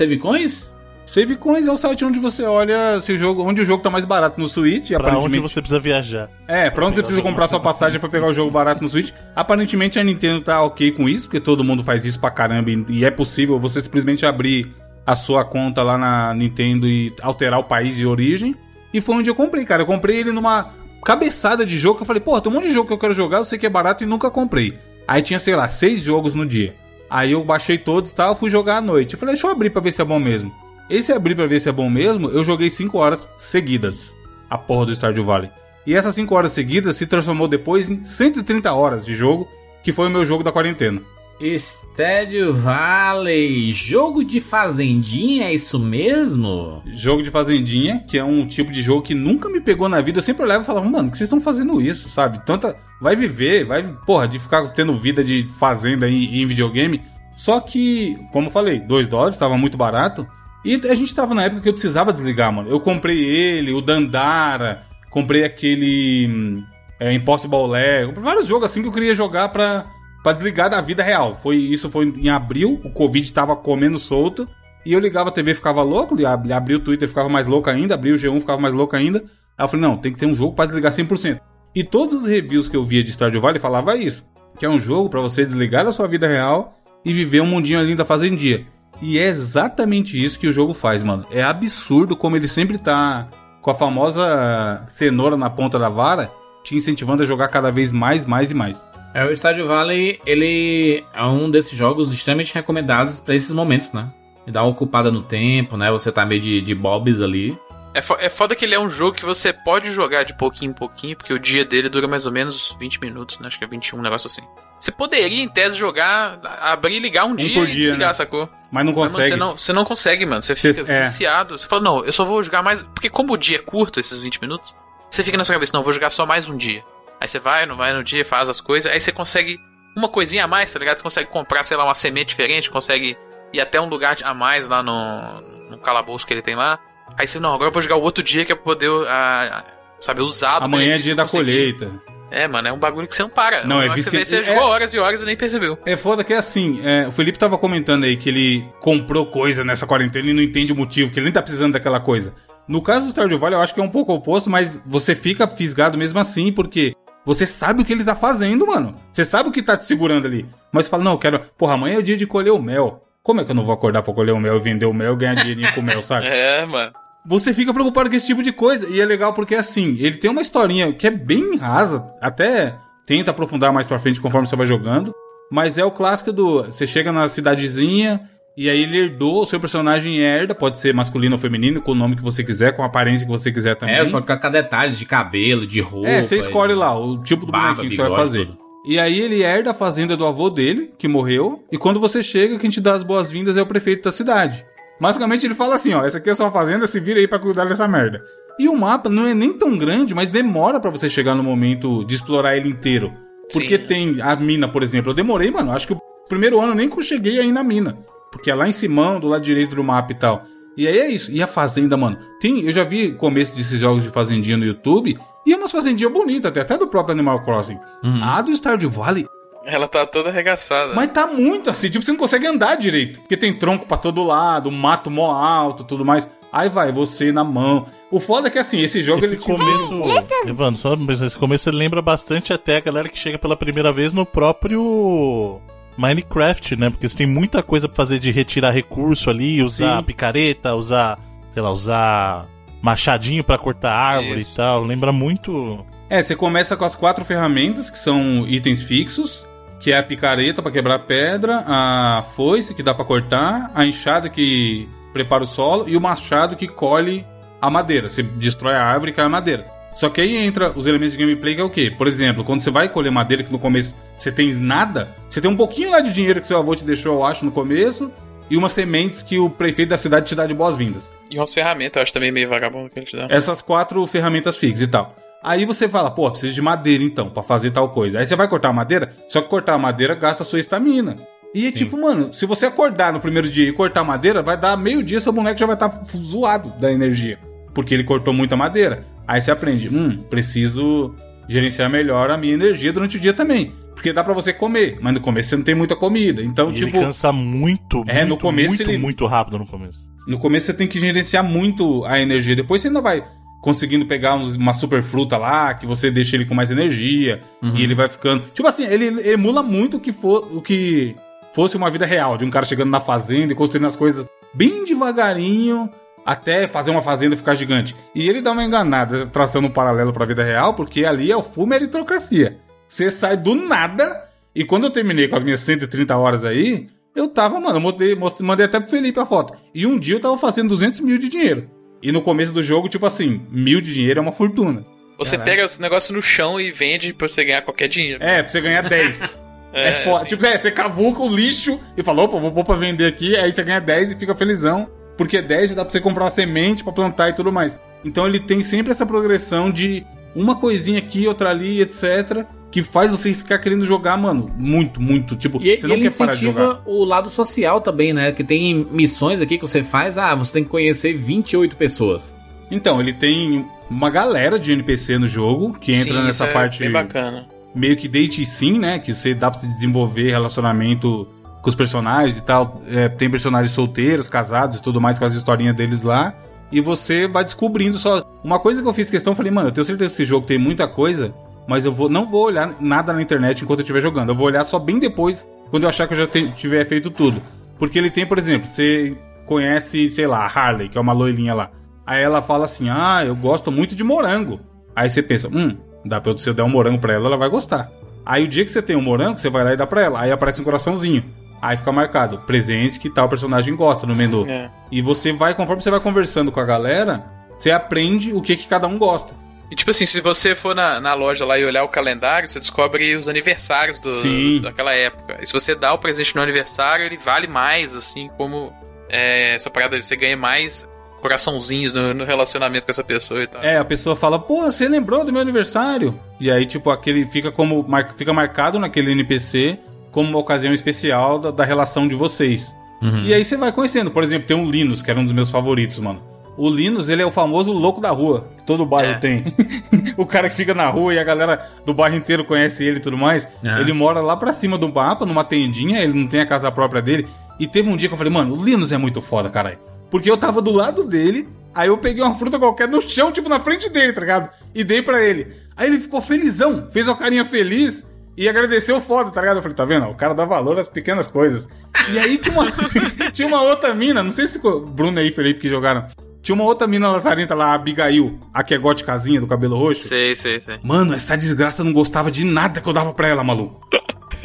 Savecoins? É o site onde você olha se o jogo, onde o jogo tá mais barato no Switch. Pra onde aparentemente- você precisa viajar. É, pra onde você precisa comprar sua passagem pra pegar o jogo barato no Switch. Aparentemente a Nintendo tá ok com isso, porque todo mundo faz isso pra caramba e é possível você simplesmente abrir a sua conta lá na Nintendo e alterar o país de origem. E foi onde eu comprei, cara. Eu comprei ele numa cabeçada de jogo que eu falei, pô, tem um monte de jogo que eu quero jogar, eu sei que é barato e nunca comprei. Aí tinha, sei lá, seis jogos no dia. Aí eu baixei todos e tal, fui jogar à noite. Eu falei, deixa eu abrir pra ver se é bom mesmo. Esse abrir pra ver se é bom mesmo, eu joguei 5 horas seguidas. A porra do Stardew Valley. E essas 5 horas seguidas se transformou depois em 130 horas de jogo, que foi o meu jogo da quarentena. Stadio Valley, jogo de fazendinha, é isso mesmo? Jogo de fazendinha, que é um tipo de jogo que nunca me pegou na vida. Eu sempre olhava e falava, mano, que vocês estão fazendo isso, sabe? Tanta. Vai viver, vai, porra, de ficar tendo vida de fazenda em, em videogame. Só que, como eu falei, 2 dólares, tava muito barato. E a gente tava na época que eu precisava desligar, mano. Eu comprei ele, o Dandara, comprei aquele hum, é, Impossible Lair, comprei vários jogos assim que eu queria jogar pra, pra desligar da vida real. Foi Isso foi em abril, o Covid tava comendo solto. E eu ligava a TV ficava louco, li- ab- abria o Twitter ficava mais louco ainda, abria o G1 ficava mais louco ainda. Aí eu falei, não, tem que ser um jogo pra desligar 100%. E todos os reviews que eu via de Stardew Valley falava isso, que é um jogo pra você desligar da sua vida real e viver um mundinho ali da fazendinha. E é exatamente isso que o jogo faz, mano. É absurdo como ele sempre tá com a famosa cenoura na ponta da vara, te incentivando a jogar cada vez mais, mais e mais. É, o Stardew Valley, ele é um desses jogos extremamente recomendados pra esses momentos, né? Dá uma ocupada no tempo, né? Você tá meio de, de bobs ali. É, fo- é foda que ele é um jogo que você pode jogar de pouquinho em pouquinho, porque o dia dele dura mais ou menos 20 minutos, né? Acho que é 21, um negócio assim. Você poderia, em tese, jogar, abrir e ligar um, dia por e dia, desligar, né? sacou? Mas não Mas, mano, consegue. você, não, você não consegue, mano. Você fica é. viciado. Você fala, não, eu só vou jogar mais. Porque como o dia é curto, esses 20 minutos, você fica na sua cabeça, não, eu vou jogar só mais um dia. Aí você vai, não vai no dia, faz as coisas, aí você consegue uma coisinha a mais, tá ligado? Você consegue comprar, sei lá, uma semente diferente, consegue ir até um lugar a mais lá no, no calabouço que ele tem lá. Aí você, não, agora eu vou jogar o outro dia que é pra poder, ah, sabe, usar Amanhã é dia da colheita. É, mano, é um bagulho que você não para. Não, é que Você, vê, você é- jogou horas e horas e nem percebeu. É foda que é assim, é, o Felipe tava comentando aí que ele comprou coisa nessa quarentena e não entende o motivo, que ele nem tá precisando daquela coisa. No caso do Stardew Valley, eu acho que é um pouco oposto, mas você fica fisgado mesmo assim, porque você sabe o que ele tá fazendo, mano. Você sabe o que tá te segurando ali. Mas você fala, não, eu quero. Porra, amanhã é o dia de colher o mel. Como é que eu não vou acordar pra colher o mel, vender o mel e ganhar dinheirinho com o mel, sabe? É, mano. Você fica preocupado com esse tipo de coisa. E é legal porque, assim, ele tem uma historinha que é bem rasa, até tenta aprofundar mais pra frente conforme você vai jogando. Mas é o clássico do. Você chega na cidadezinha e aí ele herdou, o seu personagem herda, pode ser masculino ou feminino, com o nome que você quiser, com a aparência que você quiser também. É, com com detalhes de cabelo, de roupa. É, você escolhe e- lá o tipo do barba, bonequinho que você vai fazer. tudo. E aí ele herda a fazenda do avô dele, que morreu, e quando você chega, quem te dá as boas-vindas é o prefeito da cidade. Basicamente ele fala assim, ó, essa aqui é sua fazenda, se vira aí pra cuidar dessa merda. E o mapa não é nem tão grande, mas demora pra você chegar no momento de explorar ele inteiro. Porque Sim. tem a mina, por exemplo, eu demorei, mano, acho que o primeiro ano eu nem cheguei aí na mina. Porque é lá em cima, do lado direito do mapa e tal. E aí é isso. E a fazenda, mano. Tem, eu já vi começo desses jogos de fazendinha no YouTube. E é umas fazendinhas bonitas, até, até do próprio Animal Crossing. A do Stardew Valley, Ela tá toda arregaçada. mas tá muito assim. Tipo, você não consegue andar direito. Porque tem tronco pra todo lado, mato mó alto, tudo mais. Aí vai, você na mão. O foda é que assim, esse jogo Esse ele te- começo, Evandro, só esse começo ele lembra bastante até a galera que chega pela primeira vez no próprio Minecraft, né? Porque você tem muita coisa pra fazer de retirar recurso ali, usar Sim. picareta, usar, sei lá, usar machadinho pra cortar árvore Isso. e tal. Lembra muito. É, você começa com as quatro ferramentas, que são itens fixos, que é a picareta pra quebrar pedra, a foice que dá pra cortar, a enxada que prepara o solo e o machado que colhe a madeira. Você destrói a árvore e cai a madeira. Só que aí entra os elementos de gameplay que é o quê? Por exemplo, quando você vai colher madeira, que no começo você tem nada, você tem um pouquinho lá de dinheiro que seu avô te deixou, eu acho, no começo, e umas sementes que o prefeito da cidade te dá de boas-vindas. E umas ferramentas, eu acho também meio vagabundo que ele te dá. Essas quatro ferramentas fixas e tal. Aí você fala, pô, preciso de madeira então, pra fazer tal coisa. Aí você vai cortar a madeira, só que cortar a madeira gasta a sua estamina. E é tipo, mano, se você acordar no primeiro dia e cortar madeira, vai dar meio dia, seu boneco já vai estar tá zoado da energia. Porque ele cortou muita madeira. Aí você aprende, hum, preciso gerenciar melhor a minha energia durante o dia também. Porque dá para você comer, mas no começo você não tem muita comida. Então, E tipo. ele cansa muito, É, muito, no começo muito, ele- muito rápido no começo. No começo você tem que gerenciar muito a energia. Depois você ainda vai conseguindo pegar uma super fruta lá, que você deixa ele com mais energia. E ele vai ficando. Tipo assim, ele emula muito o que, for, o que fosse uma vida real, de um cara chegando na fazenda e construindo as coisas bem devagarinho. Até fazer uma fazenda ficar gigante. E ele dá uma enganada, traçando um paralelo pra vida real, porque ali é o full meritocracia. Você sai do nada. E quando eu terminei com as minhas 130 horas aí, eu tava, mano, eu mandei até pro Felipe a foto. E um dia eu tava fazendo 200 mil de dinheiro. E no começo do jogo, tipo assim, mil de dinheiro é uma fortuna. Você Caralho. pega esse negócio no chão e vende pra você ganhar qualquer dinheiro. É, pra você ganhar 10. É, foda. assim. Tipo, é, você cavuca o lixo e fala, opa, vou pôr pra vender aqui, aí você ganha 10 e fica felizão. Porque 10 já dá pra você comprar uma semente pra plantar e tudo mais. Então ele tem sempre essa progressão de uma coisinha aqui, outra ali, etc. Que faz você ficar querendo jogar, mano, muito, muito. Tipo, E, você não ele quer parar de jogar. incentiva o lado social também, né? Que tem missões aqui que você faz, ah, você tem que conhecer 28 pessoas. Então, ele tem uma galera de NPC no jogo que entra Sim, nessa é parte Bem bacana. meio que date sim, né? Que você dá pra se desenvolver relacionamento com os personagens e tal. É, tem personagens solteiros, casados e tudo mais com as historinhas deles lá. E você vai descobrindo só. Uma coisa que eu fiz questão, eu falei, mano, eu tenho certeza que esse jogo tem muita coisa, mas eu vou, não vou olhar nada na internet enquanto eu estiver jogando. Eu vou olhar só bem depois, quando eu achar que eu já te- tiver feito tudo. Porque ele tem, por exemplo, você conhece, sei lá, a Harley, que é uma loirinha lá. Aí ela fala assim: Ah, eu gosto muito de morango. Aí você pensa, hum, dá pra eu- se eu der um morango pra ela, ela vai gostar. Aí o dia que você tem um morango, você vai lá e dá pra ela. Aí aparece um coraçãozinho. Aí fica marcado, presente que tal personagem gosta no menu. É. E você vai, conforme você vai conversando com a galera, você aprende o que, que cada um gosta. E tipo assim, se você for na, na loja lá e olhar o calendário, você descobre os aniversários do, Sim. daquela época. E se você dá o presente no aniversário, ele vale mais, assim, como é, essa parada, você ganha mais coraçãozinhos no, no relacionamento com essa pessoa e tal. É, a pessoa fala, pô, você lembrou do meu aniversário? E aí, tipo, aquele fica como. mar- fica marcado naquele NPC como uma ocasião especial da, da relação de vocês. E aí você vai conhecendo. Por exemplo, tem o Linus, que era um dos meus favoritos, mano. O Linus, ele é o famoso louco da rua, que todo bairro É. tem. o cara que fica na rua e a galera do bairro inteiro conhece ele e tudo mais. É. Ele mora lá pra cima do mapa, numa tendinha, ele não tem a casa própria dele. E teve um dia que eu falei, mano, o Linus é muito foda, caralho. Porque eu tava do lado dele, aí eu peguei uma fruta qualquer no chão, tipo, na frente dele, tá ligado? E dei pra ele. Aí ele ficou felizão, fez uma carinha feliz e agradeceu foda, tá ligado? Eu falei, tá vendo? O cara dá valor às pequenas coisas. E aí tinha uma, tinha uma outra mina, não sei se o Bruno aí e Felipe que jogaram. Tinha uma outra mina lazarenta lá, a Abigail, a que é goticazinha do cabelo roxo. Sei, sei, sei. Mano, essa desgraça não gostava de nada que eu dava pra ela, maluco.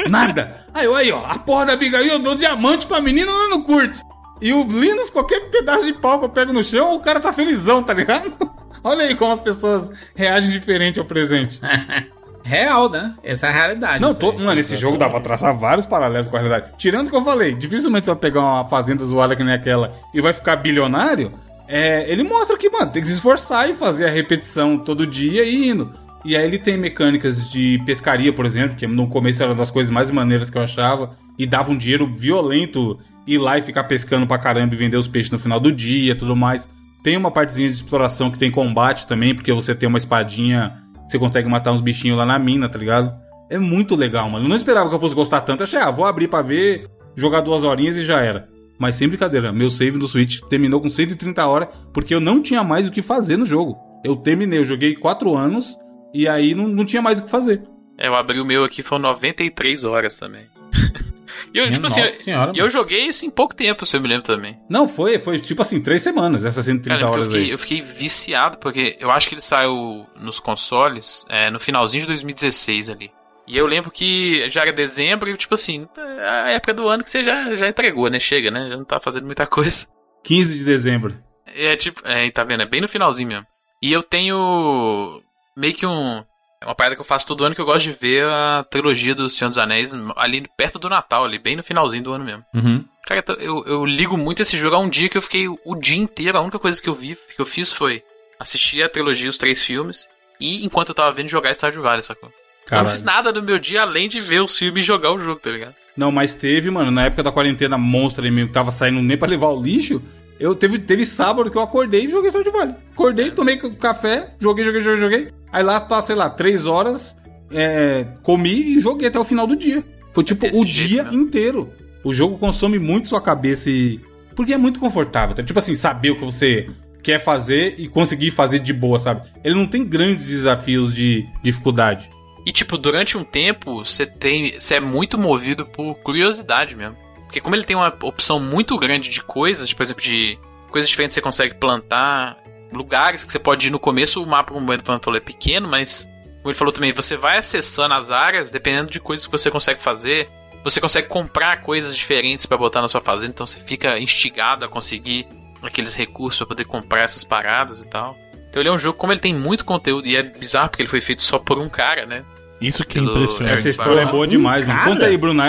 Nada. Aí, aí, ó, a porra da Abigail eu dou diamante pra menina, ela não curte. E o Linus, qualquer pedaço de pau que eu pego no chão, o cara tá felizão, tá ligado? Olha aí como as pessoas reagem diferente ao presente. Real, né? Essa é a realidade. Não, tô, mano, esse jogo dá pra traçar vários paralelos com a realidade. Tirando o que eu falei, dificilmente você vai pegar uma fazenda zoada que nem aquela e vai ficar bilionário. É, ele mostra que, mano, tem que se esforçar e fazer a repetição todo dia e indo. E aí ele tem mecânicas de pescaria, por exemplo, que no começo era uma das coisas mais maneiras que eu achava. E dava um dinheiro violento ir lá e ficar pescando pra caramba e vender os peixes no final do dia e tudo mais. Tem uma partezinha de exploração que tem combate também, porque você tem uma espadinha, você consegue matar uns bichinhos lá na mina, tá ligado? É muito legal, mano. Eu não esperava que eu fosse gostar tanto. Eu achei, ah, vou abrir pra ver, jogar duas horinhas e já era. Mas sem brincadeira, meu save do Switch terminou com 130 horas, porque eu não tinha mais o que fazer no jogo. Eu terminei, eu joguei 4 anos e aí não, não tinha mais o que fazer. É, eu abri o meu aqui, foram 93 horas também. e eu, Minha tipo assim, nossa eu- senhora, e eu mano. joguei isso em pouco tempo, se eu me lembro também. Não, foi, foi tipo assim, 3 semanas, essas 130 Cara, eu horas fiquei, aí. eu fiquei viciado, porque eu acho que ele saiu nos consoles é, no finalzinho de 2016 ali. E eu lembro que já era dezembro e, tipo assim, é a época do ano que você já, já entregou, né? Chega, né? Já não tá fazendo muita coisa. 15 de dezembro. É tipo, é, tá vendo? É bem no finalzinho mesmo. E eu tenho meio que um. É uma parada que eu faço todo ano que eu gosto de ver a trilogia do Senhor dos Anéis ali perto do Natal, ali, bem no finalzinho do ano mesmo. Uhum. Cara, eu, eu ligo muito esse jogo. Há um dia que eu fiquei o dia inteiro, a única coisa que eu vi, que eu fiz foi assistir a trilogia, os três filmes, e enquanto eu tava vendo jogar Stardew Valley, sacou? Eu não Caralho. fiz nada no meu dia além de ver os filmes e jogar o jogo, tá ligado? Não, mas teve, mano, na época da quarentena monstra aí mesmo, que tava saindo nem pra levar o lixo. Eu teve, teve sábado que eu acordei e joguei Stardew Valley. Acordei, tomei café, joguei, joguei, joguei, joguei. Aí lá, tá, sei lá, três horas, é, comi e joguei até o final do dia. Foi tipo desse o jeito dia mesmo. inteiro. O jogo consome muito sua cabeça e. Porque é muito confortável. tá? Tipo assim, saber o que você quer fazer e conseguir fazer de boa, sabe? Ele não tem grandes desafios de dificuldade. E, tipo, durante um tempo, você tem. Você é muito movido por curiosidade mesmo. Porque como ele tem uma opção muito grande de coisas, por exemplo, de coisas diferentes que você consegue plantar, lugares que você pode ir no começo, o mapa, como ele falou, é pequeno, mas como ele falou também, você vai acessando as áreas dependendo de coisas que você consegue fazer. Você consegue comprar coisas diferentes pra botar na sua fazenda, então você fica instigado a conseguir aqueles recursos pra poder comprar essas paradas e tal. Então ele é um jogo, como ele tem muito conteúdo, e é bizarro porque ele foi feito só por um cara, né? Isso que é Pelo impressionante. Essa história é boa demais, mano. cara? Conta aí, Bruno.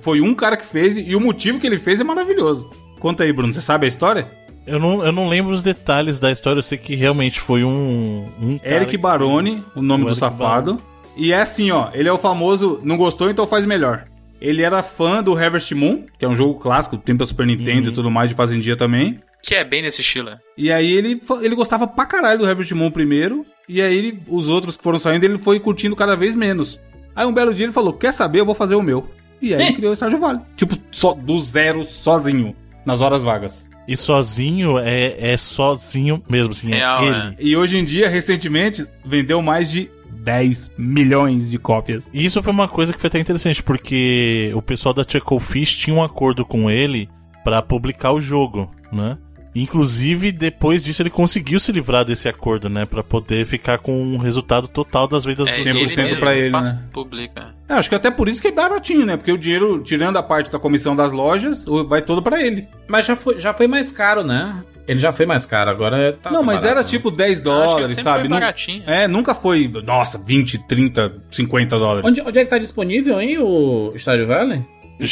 Foi um cara que fez e o motivo que ele fez é maravilhoso. Conta aí, Bruno. Você sabe a história? Eu não, eu não lembro os detalhes da história, eu sei que realmente foi um. um cara Eric que- Baroni, o nome O do Eric safado. E é assim, ó. Ele é o famoso não gostou, então faz melhor. Ele era fã do Harvest Moon, que é um jogo clássico, tem pra Super Nintendo e tudo mais de Fazendinha também. Que é bem nesse estilo. né? E aí ele, ele gostava pra caralho do Harvest Moon primeiro. E aí ele- os outros que foram saindo, ele foi curtindo cada vez menos. Aí um belo dia ele falou: Quer saber? Eu vou fazer o meu. E aí ele criou o Stardew Valley. Tipo, só do zero, sozinho, nas horas vagas. E sozinho é, é sozinho mesmo, assim, Real, é é. ele. E hoje em dia, recentemente, vendeu mais de 10 milhões de cópias. E isso foi uma coisa que foi até interessante, porque o pessoal da Chucklefish tinha um acordo com ele pra publicar o jogo, né? Inclusive, depois disso, ele conseguiu se livrar desse acordo, né? Pra poder ficar com um resultado total das vendas É, do e 100% ele mesmo pra ele, né? Publica. É, acho que até por isso que é baratinho, né? Porque o dinheiro, tirando a parte da comissão das lojas, o- vai todo pra ele. Mas já foi, já foi mais caro, né? Ele já foi mais caro, agora tá. não, mas barato, era né? tipo 10 Acho que dólares, sempre sabe? foi Não- baratinho. é, nunca foi, nossa, 20, 30, 50 dólares. Onde, onde é que tá disponível, hein, o Stardew Valley?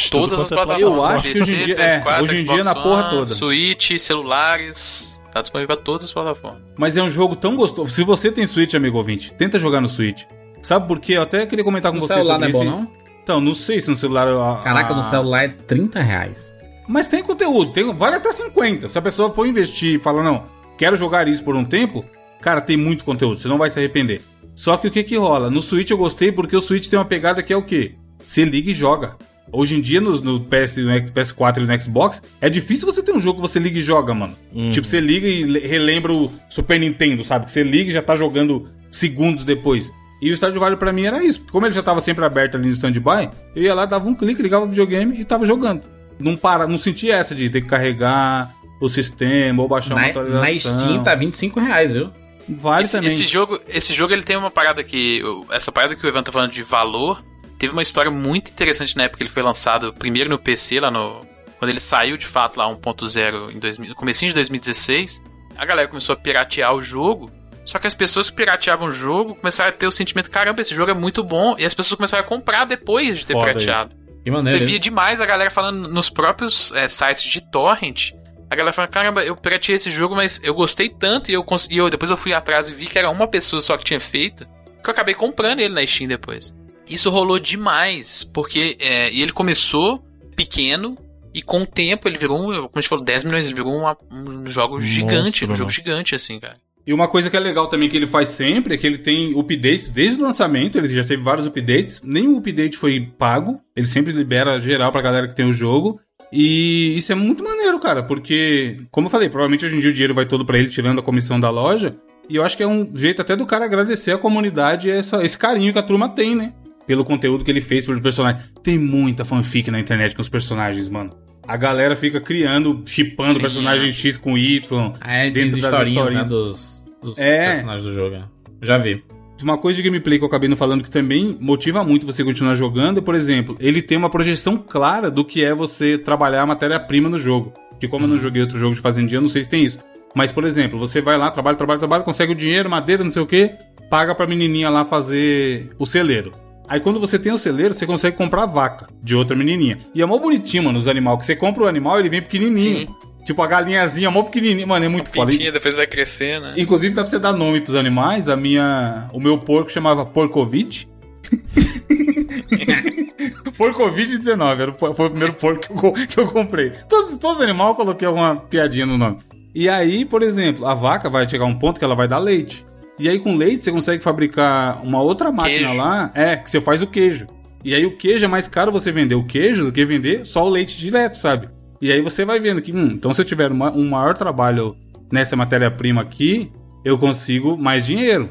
Tudo todas as é plataformas. Eu acho que hoje em dia- é, hoje em dia na Xbox porra toda. Switch, celulares. Tá disponível pra todas as plataformas. Mas é um jogo tão gostoso. Se você tem Switch, amigo ouvinte, tenta jogar no Switch. Sabe por quê? Eu até queria comentar com No você celular sobre não é bom, não? Então, não sei se no celular... a- Caraca, a- no celular é 30 reais. Mas tem conteúdo, tem, vale até 50. Se a pessoa for investir e falar, não, quero jogar isso por um tempo, cara, tem muito conteúdo, você não vai se arrepender. Só que o que que rola? No Switch eu gostei porque o Switch tem uma pegada que é o quê? Você liga e joga. Hoje em dia, no, no PS, no PS4 e no Xbox, é difícil você ter um jogo que você liga e joga, mano. Tipo, você liga e le- relembra o Super Nintendo, sabe? Que você liga e já tá jogando segundos depois. E o Stardew Valley pra mim era isso. porque Como ele já tava sempre aberto ali no standby, eu ia lá, dava um clique, ligava o videogame e tava jogando. Não para, não sentia essa de ter que carregar o sistema ou baixar uma Na, atualização. na Steam tá 25 reais, viu? Vale Esse, também. esse jogo, esse jogo ele tem uma parada que. Essa parada que o Evan tá falando de valor. Teve uma história muito interessante na época que ele foi lançado primeiro no PC, lá no. Quando ele saiu de fato lá 1.0 em 2000, no comecinho de 2016. A galera começou a piratear o jogo. Só que as pessoas que pirateavam o jogo começaram a ter o sentimento: caramba, esse jogo é muito bom. E as pessoas começaram a comprar depois de ter Foda pirateado. Que maneiro. Você hein? via demais a galera falando nos próprios é, sites de torrent. A galera falando, caramba, eu pirateei esse jogo, mas eu gostei tanto e eu, e eu depois eu fui atrás e vi que era uma pessoa só que tinha feito, que eu acabei comprando ele na Steam depois. Isso rolou demais, porque é, e ele começou pequeno e com o tempo ele virou, um, como a gente falou, 10 milhões, ele virou uma- um jogo gigante, um Monstro, jogo né? gigante assim, cara. E uma coisa que é legal também que ele faz sempre é que ele tem updates desde o lançamento, ele já teve vários updates, nenhum update foi pago, ele sempre libera geral pra galera que tem o jogo. E isso é muito maneiro, cara, porque, como eu falei, provavelmente hoje em dia o dinheiro vai todo pra ele, tirando a comissão da loja. E eu acho que é um jeito até do cara agradecer a comunidade essa, esse carinho que a turma tem, né? Pelo conteúdo que ele fez pelos personagens. Tem muita fanfic na internet com os personagens, mano. A galera fica criando, chipando personagem X com Y. É, dentro as das historinhas, né, dos, dos É. personagens do jogo. é. Já vi. Uma coisa de gameplay que eu acabei não falando que também motiva muito você continuar jogando, é, por exemplo, ele tem uma projeção clara do que é você trabalhar a matéria-prima no jogo. Que como eu não joguei outro jogo de fazendinha, eu não sei se tem isso. Mas, por exemplo, você vai lá, trabalha, trabalha, trabalha, consegue o dinheiro, madeira, não sei o que, paga pra menininha lá fazer o celeiro. Aí quando você tem o celeiro, você consegue comprar a vaca de outra menininha. E é mó bonitinho, mano, os animais. Que você compra o animal, ele vem pequenininho. Tipo a galinhazinha, mó pequenininha. Mano, é muito foda. Pintinha, depois vai crescer, né? Inclusive dá pra você dar nome pros animais. A minha, o meu porco chamava Porcovite. Por Covid-19, era- foi, foi o primeiro porco que eu, que eu comprei. Todos, todos os animais eu coloquei alguma piadinha no nome. E aí, por exemplo, a vaca vai chegar a um ponto que ela vai dar leite. E aí, com leite, você consegue fabricar uma outra máquina Queijo. lá, é, que você faz o queijo. E aí, o queijo é mais caro você vender o queijo do que vender só o leite direto, sabe? E aí você vai vendo que, hum, então se eu tiver uma- um maior trabalho nessa matéria-prima aqui, eu consigo mais dinheiro.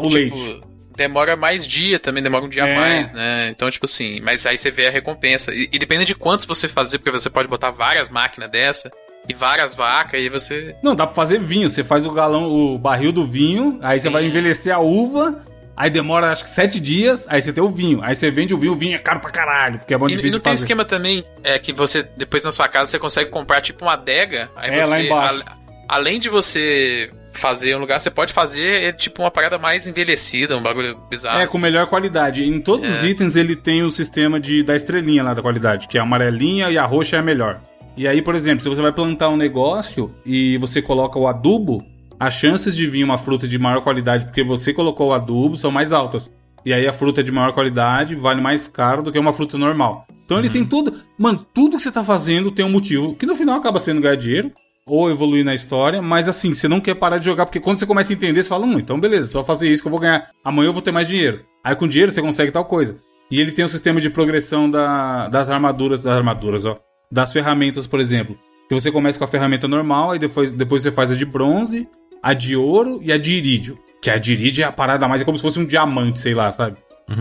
O leite. Tipo, demora mais dia também, demora um dia a É. mais, né? Então, tipo assim, mas aí você vê a recompensa. E, e depende de quantos você fazer, porque você pode botar várias máquinas dessa e várias vacas, e você. Não, dá pra fazer vinho. Você faz o galão, o barril do vinho, aí você Sim. vai envelhecer a uva, aí demora acho que sete dias, aí você tem o vinho. Aí você vende o vinho, o vinho é caro pra caralho, porque é bom E, e difícil não de tem fazer. esquema também é que você, depois na sua casa, você consegue comprar tipo uma adega. Aí É, você, lá embaixo. a- além de você fazer um lugar, você pode fazer é, tipo uma parada mais envelhecida, um bagulho bizarro. É, com melhor qualidade. Em todos os É. itens ele tem o sistema de da estrelinha lá da qualidade, que é a amarelinha e a roxa é a melhor. E aí, por exemplo, se você vai plantar um negócio e você coloca o adubo, as chances de vir uma fruta de maior qualidade porque você colocou o adubo são mais altas. E aí a fruta de maior qualidade vale mais caro do que uma fruta normal. Então ele tem tudo. Mano, tudo que você tá fazendo tem um motivo. Que no final acaba sendo ganhar dinheiro. Ou evoluir na história. Mas assim, você não quer parar de jogar. Porque quando você começa a entender, você fala, hum, então beleza, só fazer isso que eu vou ganhar. Amanhã eu vou ter mais dinheiro. Aí com dinheiro você consegue tal coisa. E ele tem um sistema de progressão da- das armaduras. Das armaduras, ó. Das ferramentas, por exemplo. Que você começa com a ferramenta normal, aí depois, depois você faz a de bronze, a de ouro e a de irídio. Que a de irídio é a parada mais, é como se fosse um diamante, sei lá, sabe?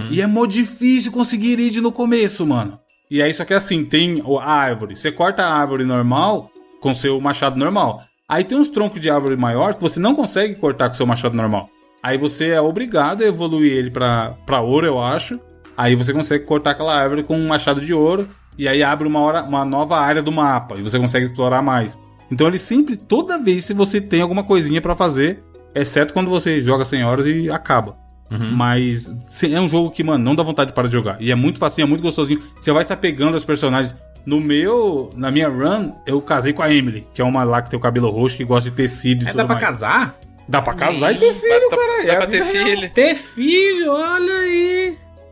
E é mó difícil conseguir irídio no começo, mano. E aí, só que assim, tem a árvore. Você corta a árvore normal com seu machado normal. Aí tem uns troncos de árvore maior que você não consegue cortar com seu machado normal. Aí você é obrigado a evoluir ele pra, pra ouro, eu acho. Aí você consegue cortar aquela árvore com um machado de ouro. E aí abre uma, hora, uma nova área do mapa. E você consegue explorar mais. Então ele sempre, toda vez se você tem alguma coisinha pra fazer, exceto quando você joga 100 horas e acaba. Mas se- é um jogo que, mano, não dá vontade de parar de jogar. E é muito facinho, é muito gostosinho. Você vai se apegando aos personagens. No meu, na minha run, eu casei com a Emily, que é uma lá que tem o cabelo roxo, que gosta de tecido e É, tudo dá pra mais. casar? Dá pra casar Sim, e ter filho, dá, cara. Dá é a pra ter filho. Ter filho, olha aí.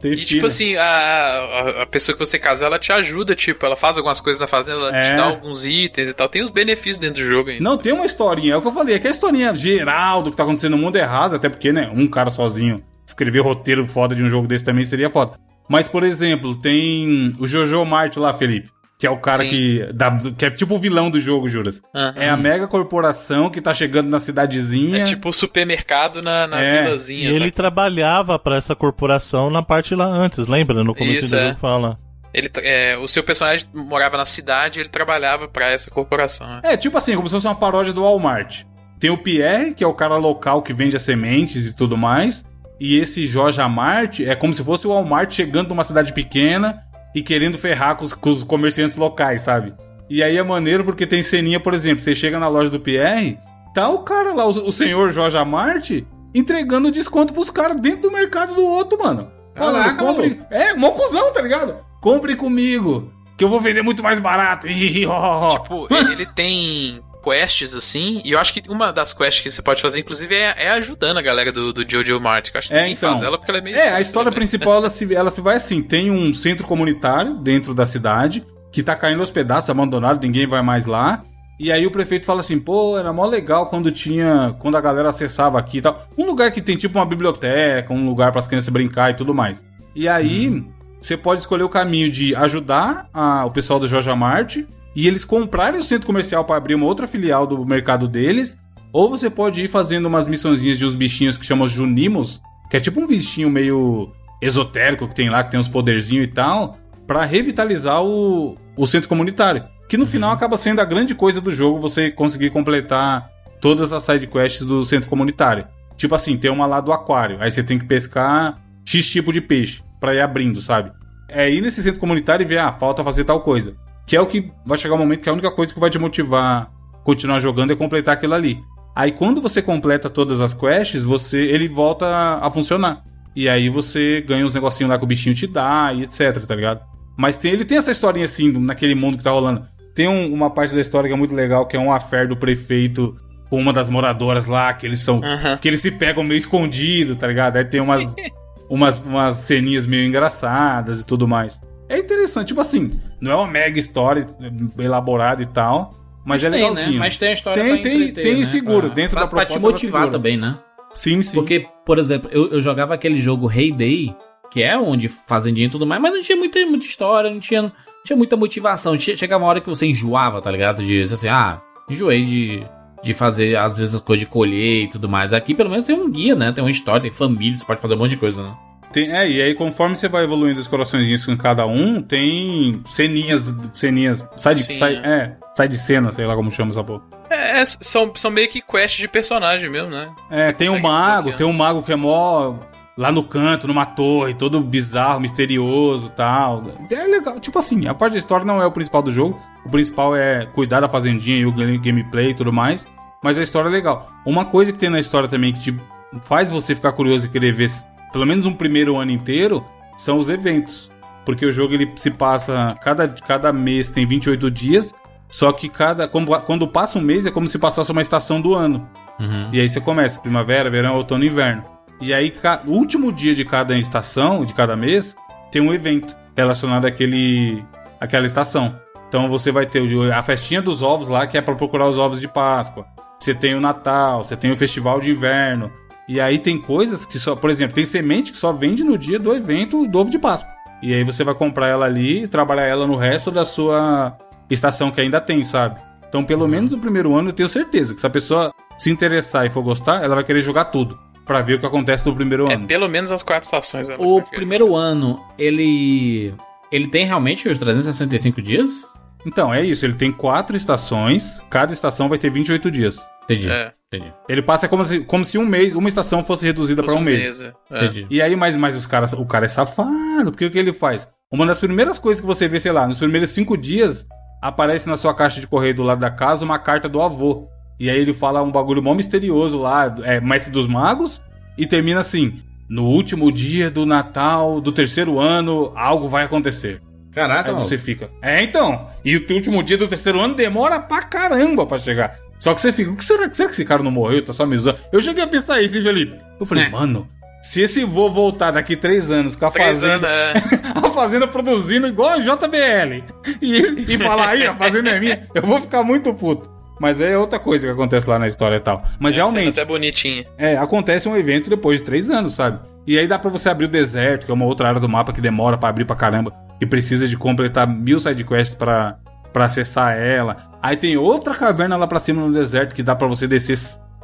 Ter E filho. tipo assim, a, a, pessoa que você casa, ela te ajuda, tipo, ela faz algumas coisas na fazenda, ela É. te dá alguns itens e tal. Tem os benefícios dentro do jogo ainda. Não, tem uma historinha, é o que eu falei, é que a historinha geral do que tá acontecendo no mundo é rasa, até porque, né, um cara sozinho escrever roteiro foda de um jogo desse também seria foda. Mas, por exemplo, tem o Jojo Mart lá, Felipe, que é o cara Sim. que, dá, que é tipo o vilão do jogo, Juras. Aham. É a mega corporação que tá chegando na cidadezinha. É tipo o supermercado na, na É, E vilazinha, ele sabe? trabalhava pra essa corporação na parte lá antes, lembra? No começo Isso, do é. jogo fala. Ele, é, o seu personagem morava na cidade e ele trabalhava pra essa corporação. né? É, tipo assim, como se fosse uma paródia do Walmart. Tem o Pierre, que é o cara local que vende as sementes e tudo mais. E esse Jorge Amart é como se fosse o Walmart chegando numa cidade pequena e querendo ferrar com os, com os comerciantes locais, sabe? E aí é maneiro porque tem ceninha, por exemplo, você chega na loja do Pierre, tá o cara lá, o, o senhor Jorge Amart, entregando desconto pros caras dentro do mercado do outro, mano. Falando, Caraca, compre. É, mó cuzão, tá ligado? Compre comigo, que eu vou vender muito mais barato. Tipo, ele tem quests assim, e eu acho que uma das quests que você pode fazer, inclusive, é, é ajudando a galera do, do Jojo Mart. Que eu acho que É, então. faz ela porque ela é meio. É, a história né? principal ela se, ela se vai assim: tem um centro comunitário dentro da cidade que tá caindo aos pedaços, abandonado, ninguém vai mais lá. E aí o prefeito fala assim: pô, era mó legal quando tinha. Quando a galera acessava aqui e tal. Um lugar que tem tipo uma biblioteca, um lugar para as crianças brincar e tudo mais. E aí você pode escolher o caminho de ajudar a- o pessoal do Jorge Amart e eles comprarem o centro comercial para abrir uma outra filial do mercado deles. Ou você pode ir fazendo umas missõezinhas de uns bichinhos que chamam Junimos, que é tipo um bichinho meio esotérico que tem lá, que tem uns poderzinhos e tal, pra revitalizar o, o centro comunitário. Que no final acaba sendo a grande coisa do jogo você conseguir completar todas as side quests do centro comunitário. Tipo assim, tem uma lá do aquário, aí você tem que pescar X tipo de peixe pra ir abrindo, sabe? É ir nesse centro comunitário e ver, ah, falta fazer tal coisa. Que é o que vai chegar um momento que a única coisa que vai te motivar continuar jogando é completar aquilo ali. Aí quando você completa todas as quests, você ele volta a funcionar. E aí você ganha uns negocinhos lá que o bichinho te dá e etc, tá ligado? Mas tem, ele tem essa historinha assim, naquele mundo que tá rolando. Tem um- uma parte da história que é muito legal, que é um affair do prefeito com uma das moradoras lá, que eles são. Aham. que eles se pegam meio escondido, tá ligado? Aí tem umas. umas, umas ceninhas meio engraçadas e tudo mais. É interessante, tipo assim, não é uma mega história elaborada e tal, mas, Mas é tem, legalzinho. né? Mas tem a história Tem, pra tem, entreter, tem né? seguro, Pra- dentro pra, da pra proposta te ela motivar também, né? Sim, sim. Porque, por exemplo, eu, eu jogava aquele jogo Heyday, que é onde fazendinha e tudo mais, mas não tinha muita, muita história, não tinha, não tinha muita motivação. Che- Chegava uma hora que você enjoava, tá ligado? De dizer assim, ah, enjoei de, de fazer, às vezes, as coisas de colher e tudo mais. Aqui, pelo menos, tem um guia, né? Tem uma história, tem família, você pode fazer um monte de coisa, né? Tem- é, e aí conforme você vai evoluindo os coraçõezinhos com cada um, tem ceninhas, ceninhas, sai de, Sim, sai, é. é, sai de cena, sei lá como chama essa porra. É, é, são, são meio que quests de personagem mesmo, né? É, Você tem um mago, tem um mago que é mó lá no canto, numa torre, todo bizarro, misterioso e tal. É legal, tipo assim, a parte da história não é o principal do jogo, o principal é cuidar da fazendinha e o game- gameplay e tudo mais, mas a história é legal. Uma coisa que tem na história também que te faz você ficar curioso e querer ver pelo menos um primeiro ano inteiro são os eventos. Porque o jogo ele se passa. Cada, cada mês tem 28 dias. Só que cada. Quando, quando passa um mês é como se passasse uma estação do ano. E aí você começa primavera, verão, outono e inverno. E aí, o último dia de cada estação, de cada mês, tem um evento relacionado àquele, àquela estação. Então você vai ter a festinha dos ovos lá, que é pra procurar os ovos de Páscoa. Você tem o Natal, você tem o Festival de Inverno. E aí tem coisas que só, por exemplo, tem semente que só vende no dia do evento do ovo de Páscoa. E aí você vai comprar ela ali e trabalhar ela no resto da sua estação que ainda tem, sabe? Então, pelo menos no primeiro ano, eu tenho certeza que se a pessoa se interessar e for gostar, ela vai querer jogar tudo. Pra ver o que acontece no primeiro É ano. pelo menos as quatro estações. O primeiro ano, ele. Ele tem realmente os 365 dias? Então, é isso. Ele tem quatro estações. Cada estação vai ter 28 dias. Entendi. É. Entendi. Ele passa como se, como se um mês, uma estação fosse reduzida pra um mês. é. É. Entendi. E aí, mas, mas os caras, o cara é safado, porque o que ele faz? Uma das primeiras coisas que você vê, sei lá, nos primeiros cinco dias, aparece na sua caixa de correio do lado da casa uma carta do avô. E aí ele fala um bagulho mó misterioso lá, é Mestre dos Magos, e termina assim: No último dia do Natal do terceiro ano, algo vai acontecer. Caraca, Aí você fica. É, então. E o último dia do terceiro ano demora pra caramba pra chegar. Só que você fica, o que será, será que esse cara não morreu? Tá só me usando? Eu cheguei a pensar isso, hein, Felipe? Eu falei, É. mano, se esse vô voltar daqui três anos com a Três fazenda. anos, é. a fazenda produzindo igual a JBL. E, e falar aí, a fazenda é minha, eu vou ficar muito puto. Mas é outra coisa que acontece lá na história e tal. Mas Sendo realmente. até bonitinha. É, acontece um evento depois de três anos, sabe? E aí dá pra você abrir o deserto, que é uma outra área do mapa que demora pra abrir pra caramba. E precisa de completar mil sidequests pra, pra acessar ela. Aí tem outra caverna lá pra cima no deserto que dá pra você descer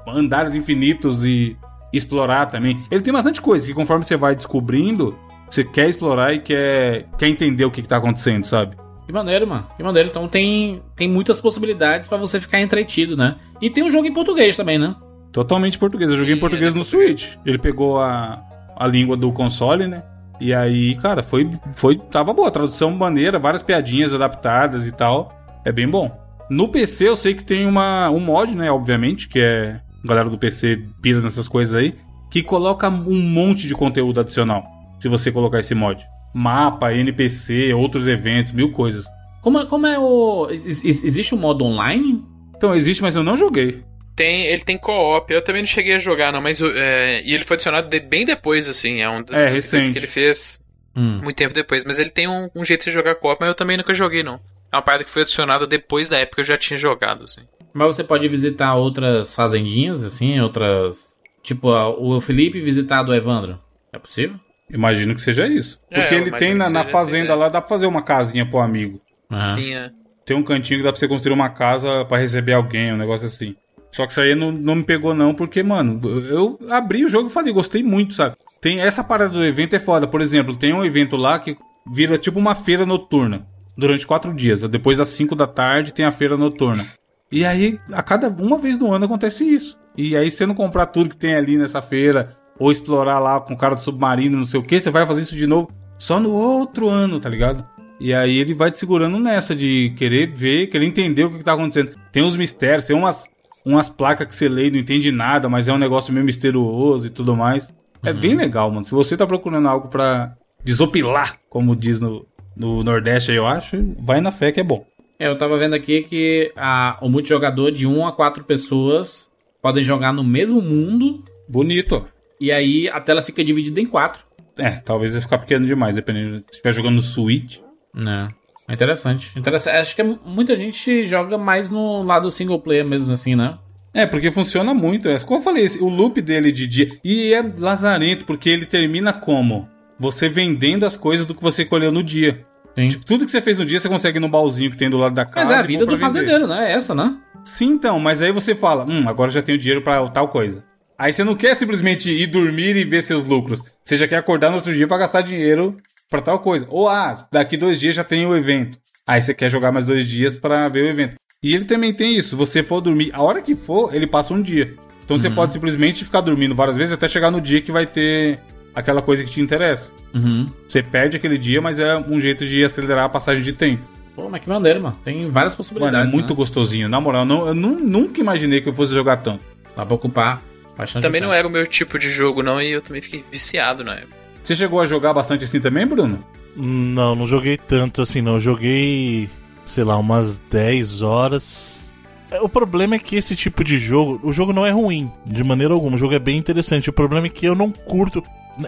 andares infinitos e explorar também. Ele tem bastante coisa que conforme você vai descobrindo, você quer explorar e quer, quer entender o que, que tá acontecendo, sabe? Que maneiro, mano. Que maneiro. Então tem, tem muitas possibilidades pra você ficar entretido, né? E tem um jogo em português também, né? Totalmente português. Eu joguei Sim, em português ele é no português. Switch. Ele pegou a, a língua do console, né? E aí, cara, foi, foi. Tava boa. Tradução maneira, várias piadinhas adaptadas e tal. É bem bom. No PC eu sei que tem uma, um mod, né? Obviamente, que é. A galera do PC pira nessas coisas aí. Que coloca um monte de conteúdo adicional. Se você colocar esse mod. Mapa, NPC, outros eventos, mil coisas. Como, é- como é o. ex- ex- existe um modo online? Então existe, mas eu não joguei. Tem, ele tem co-op. Eu também não cheguei a jogar, não, mas. é, e ele foi adicionado de- bem depois, assim. É um dos É, recente. que ele fez Hum. muito tempo depois. Mas ele tem um, um jeito de você jogar co-op, mas eu também nunca joguei, não. É uma parada que foi adicionada depois da época que eu já tinha jogado, assim. Mas você pode visitar outras fazendinhas, assim, outras. Tipo, o Felipe visitar a do Evandro. É possível? Imagino que seja isso. É, Porque eu ele tem na, na fazenda ideia. lá, dá pra fazer uma casinha pro amigo. Aham. Sim, é. Tem um cantinho que dá pra você construir uma casa pra receber alguém, um negócio assim. Só que isso aí não, não me pegou não, porque, mano, eu abri o jogo e falei, gostei muito, sabe? Tem essa parada do evento é foda. Por exemplo, tem um evento lá que vira tipo uma feira noturna. Durante quatro dias. Depois das cinco da tarde tem a feira noturna. E aí, a cada uma vez no ano acontece isso. E aí, se você não comprar tudo que tem ali nessa feira, ou explorar lá com o cara do submarino, não sei o que, você vai fazer isso de novo só no outro ano, tá ligado? E aí ele vai te segurando nessa de querer ver, querer entender o que, que tá acontecendo. Tem uns mistérios, tem umas, umas placas que você lê e não entende nada, mas é um negócio meio misterioso e tudo mais. É bem legal, mano. Se você tá procurando algo pra desopilar, como diz no, no Nordeste eu acho, vai na fé que é bom. É, eu tava vendo aqui que a, o multijogador de 1 a 4 pessoas podem jogar no mesmo mundo Bonito, ó. e aí a tela fica dividida em quatro. É, talvez vai ficar pequeno demais, dependendo. Se estiver jogando no Switch. Né? É interessante. interessante. Acho que é- muita gente joga mais no lado single player mesmo, assim, né? É, porque funciona muito. É, Como eu falei, o loop dele de dia. E é lazarento, porque ele termina como? Você vendendo as coisas do que você colheu no dia. Sim. Tipo, tudo que você fez no dia, você consegue ir no baúzinho que tem do lado da casa. Mas é a vida do fazendeiro, né? É essa, né? Sim, então, mas aí você fala, hum, agora já tenho dinheiro pra tal coisa. Aí você não quer simplesmente ir dormir e ver seus lucros. Você já quer acordar no outro dia pra gastar dinheiro pra tal coisa. Ou, ah, daqui dois dias já tem o evento. Aí você quer jogar mais dois dias pra ver o evento. E ele também tem isso. Você for dormir, a hora que for, ele passa um dia. Então você pode simplesmente ficar dormindo várias vezes até chegar no dia que vai ter aquela coisa que te interessa. Uhum. Você perde aquele dia, mas é um jeito de acelerar a passagem de tempo. Pô, mas que maneiro, mano. Tem várias Mano, possibilidades. é muito né? gostosinho. Na moral, eu não- eu nu- nunca imaginei que eu fosse jogar tanto. Dá pra ocupar bastante Também não era o meu tipo de jogo, não, e eu também fiquei viciado na época. Você chegou a jogar bastante assim também, Bruno? Não, não joguei tanto assim, não. Eu joguei, sei lá, umas 10 horas. É, O problema é que esse tipo de jogo, o jogo não é ruim, de maneira alguma. O jogo é bem interessante. O problema é que eu não curto.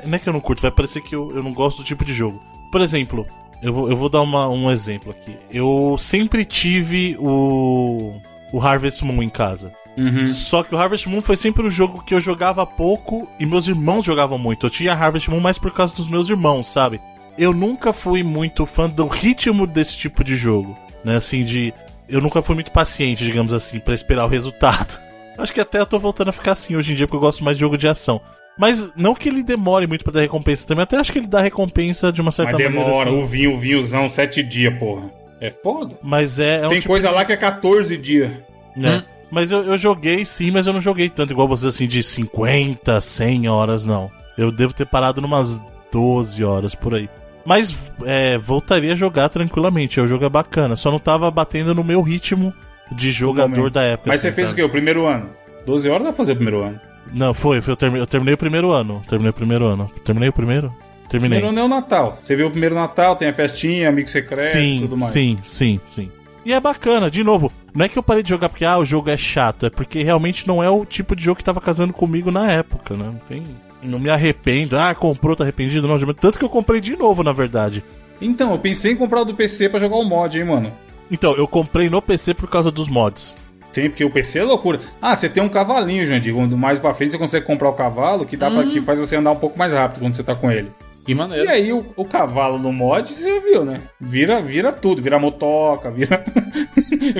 Não é que eu não curto, vai parecer que eu, eu não gosto do tipo de jogo. Por exemplo, eu vou, eu vou dar uma- um exemplo aqui. Eu sempre tive o. O Harvest Moon em casa. Uhum. Só que o Harvest Moon foi sempre um jogo que eu jogava pouco e meus irmãos jogavam muito. Eu tinha Harvest Moon mais por causa dos meus irmãos, sabe? Eu nunca fui muito fã do ritmo desse tipo de jogo, né? Assim, de. Eu nunca fui muito paciente, digamos assim, pra esperar o resultado. Acho que até eu tô voltando a ficar assim hoje em dia, porque eu gosto mais de jogo de ação. Mas não que ele demore muito pra dar recompensa também, até acho que ele dá recompensa de uma certa Mas maneira. demora, assim. o vinho, o vinhozão, sete dias, porra. É foda. Mas é. é um Tem tipo coisa lá que é 14 dias. né? Mas eu, eu joguei sim, mas eu não joguei tanto igual vocês assim de 50, 100 horas, não. Eu devo ter parado numas 12 horas por aí. Mas é, voltaria a jogar tranquilamente. O jogo é bacana. Só não tava batendo no meu ritmo de jogador da época. Mas assim, você fez o sabe? quê? O primeiro ano? 12 horas dá pra fazer o primeiro ano. Não, foi. foi eu, terminei, eu terminei o primeiro ano. Terminei o primeiro ano. Terminei o primeiro? Terminei. Primeiro ano é o Natal. Você viu o primeiro Natal, tem a festinha, amigo secreto e sim, tudo mais. sim, sim, sim. E é bacana, de novo, não é que eu parei de jogar porque ah, o jogo é chato, é porque realmente não é o tipo de jogo que tava casando comigo na época, né? Não, tem, não me arrependo, ah, comprou, tá arrependido, não. Tanto que eu comprei de novo, na verdade. Então, eu pensei em comprar o do PC pra jogar o mod, hein, mano. Então, eu comprei no PC por causa dos mods. Tem, porque o PC é loucura. Ah, você tem um cavalinho, Jandir. Quando mais pra frente você consegue comprar o cavalo, que dá pra, que faz você andar um pouco mais rápido quando você tá com ele. Que maneiro. E aí o, o cavalo no mod, você viu, né? Vira, vira tudo, vira motoca, vira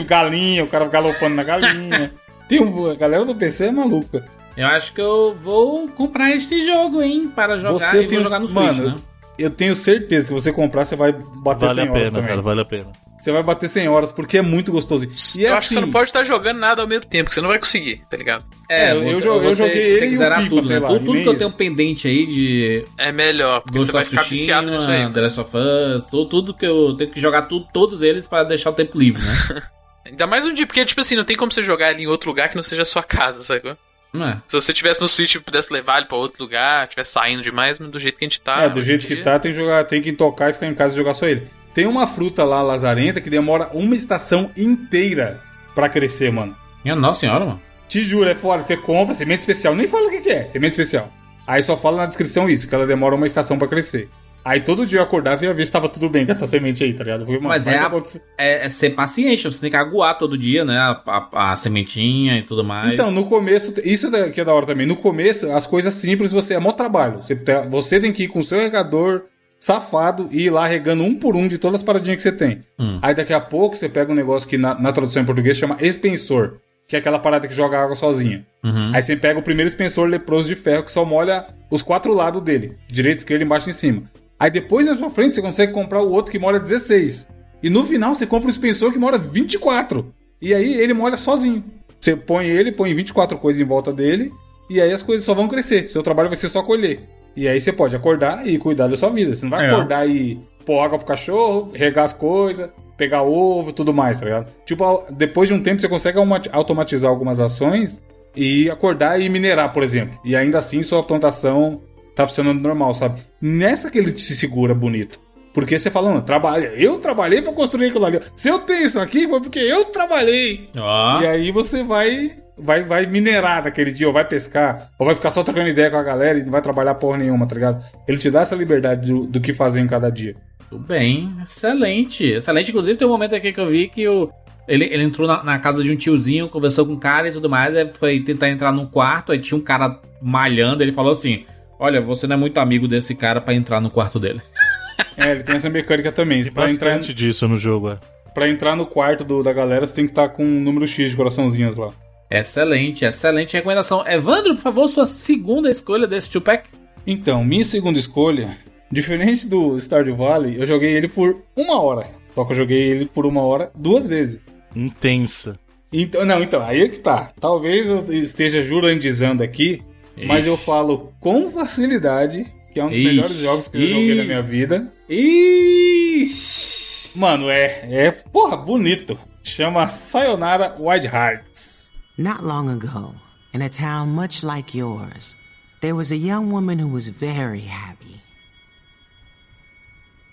galinha, o cara galopando na galinha. Tem um, a galera do PC é maluca. Eu acho que eu vou comprar este jogo, hein? Para jogar e vou jogar no Switch, mano, né? Eu tenho certeza que se você comprar, você vai bater Vale 100 a horas pena, também. cara, vale a pena. Você vai bater 100 horas, porque é muito gostoso. E é eu acho que assim, você não pode estar jogando nada ao mesmo tempo, que você não vai conseguir, tá ligado? É, eu, vou- jo- eu joguei ter- ele ter e que o zerar FIFA, tudo, sei né? lá, Tudo, e tudo nem que eu tenho pendente aí de É melhor, porque Ghost você vai ficar viciado nisso aí. Tsushima, The Last of Us, tudo, tudo que eu tenho que jogar tudo, todos eles para deixar o tempo livre, né? Ainda mais um dia, porque, tipo assim, não tem como você jogar ele em outro lugar que não seja a sua casa, sacou? Não é? Se você tivesse no Switch e pudesse levar ele pra outro lugar, tivesse saindo demais, mas do jeito que a gente tá. É, do jeito em que dia- tá, tem que, jogar, tem que tocar e ficar em casa e jogar só ele. Tem uma fruta lá, lazarenta, que demora uma estação inteira pra crescer, mano. Minha nossa senhora, mano. Te juro, é foda. Você compra semente especial. Nem fala o que, que é, semente especial. Aí só fala na descrição isso, que ela demora uma estação pra crescer. Aí todo dia eu acordava e ia ver se tava tudo bem com essa semente aí, tá ligado? Falei, mano, Mas é, a- é, é ser paciente, você tem que aguar todo dia, né? A, a- a sementinha e tudo mais. Então, no começo, isso que é da hora também. No começo, as coisas simples, você é mó trabalho. Você, te- você tem que ir com o seu regador safado e ir lá regando um por um de todas as paradinhas que você tem. Hum. Aí daqui a pouco você pega um negócio que na, na tradução em português chama expensor, que é aquela parada que joga água sozinha. Uhum. Aí você pega o primeiro expensor leproso de ferro que só molha os quatro lados dele: direita, esquerda, embaixo e em cima. Aí depois na sua frente você consegue comprar o outro que molha 16. E no final você compra o expensor que molha 24. E aí ele molha sozinho. Você põe ele, põe 24 coisas em volta dele. E aí as coisas só vão crescer. Seu trabalho vai ser só colher. E aí você pode acordar e cuidar da sua vida. Você não vai É. acordar e pôr água pro cachorro, regar as coisas, pegar ovo, tudo mais, tá ligado? Tipo, depois de um tempo você consegue automatizar algumas ações e acordar e minerar, por exemplo. E ainda assim sua plantação tá funcionando normal, sabe? Nessa que ele te segura bonito. Porque você fala, não, trabalha. Eu trabalhei pra construir aquilo ali. Se eu tenho isso aqui, foi porque eu trabalhei. Ó, E aí você vai vai, vai minerar naquele dia, ou vai pescar, ou vai ficar só trocando ideia com a galera e não vai trabalhar porra nenhuma, tá ligado? Ele te dá essa liberdade do, do que fazer em cada dia. Tudo bem, excelente. Excelente. Inclusive, tem um momento aqui que eu vi que o, ele, ele entrou na, na casa de um tiozinho, conversou com o cara e tudo mais, aí foi tentar entrar num quarto, aí tinha um cara malhando, ele falou assim: Olha, você não é muito amigo desse cara pra entrar no quarto dele. É, ele tem essa mecânica também. Tem Pra entrar, bastante disso no jogo, é. pra entrar no quarto do- da galera, você tem que estar com um número X de coraçãozinhos lá. Excelente, excelente recomendação. Evandro, por favor, sua segunda escolha desse two-pack. Então, minha segunda escolha, diferente do Stardew Valley, eu joguei ele por uma hora. Só que eu joguei ele por uma hora duas vezes. Intensa. Então, não, então, aí é que tá. Talvez eu esteja jurandizando aqui, mas Ixi. eu falo com facilidade que é um dos Ixi. melhores jogos que eu joguei na minha vida. Ixi. Mano, é, é, porra, bonito. Chama Sayonara Wild Hearts. Not long ago, in a town much like yours, there was a young woman who was very happy.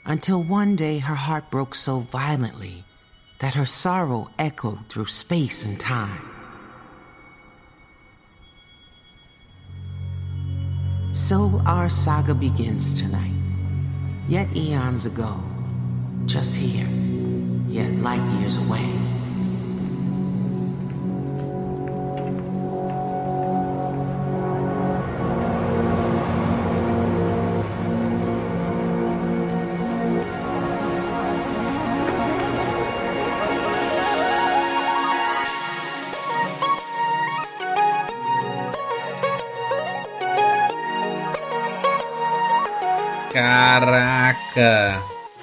Until one day her heart broke so violently that her sorrow echoed through space and time. So our saga begins tonight. Yet eons ago, just here, yet light years away.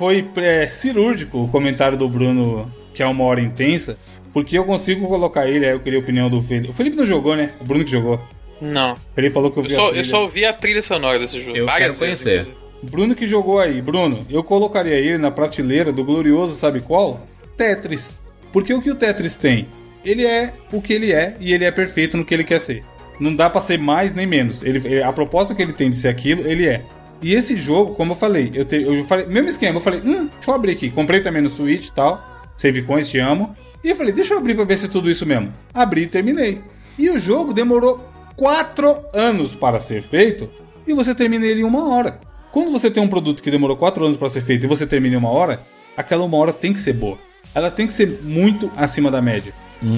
Foi é, cirúrgico o comentário do Bruno, que é uma hora intensa, porque eu consigo colocar ele, aí eu queria a opinião do Felipe. O Felipe não jogou, né? O Bruno que jogou. Não. Ele falou que eu Eu vi a só, trilha. eu só ouvi a trilha sonora desse jogo. Eu várias quero vezes, conhecer. inclusive. Bruno que jogou aí. Bruno, eu colocaria ele na prateleira do glorioso, sabe qual? Tetris. Porque o que o Tetris tem? Ele é o que ele é e ele é perfeito no que ele quer ser. Não dá pra ser mais nem menos. Ele, ele- a proposta que ele tem de ser aquilo, ele é. E esse jogo, como eu falei, eu, te- eu falei, mesmo esquema, eu falei, hum, deixa eu abrir aqui. Comprei também no Switch e tal. Save coins, te amo. E eu falei, deixa eu abrir pra ver se é tudo isso mesmo. Abri e terminei. E o jogo demorou 4 anos para ser feito e você termina ele em uma hora. Quando você tem um produto que demorou 4 anos para ser feito e você termina em uma hora, aquela uma hora tem que ser boa. Ela tem que ser muito acima da média.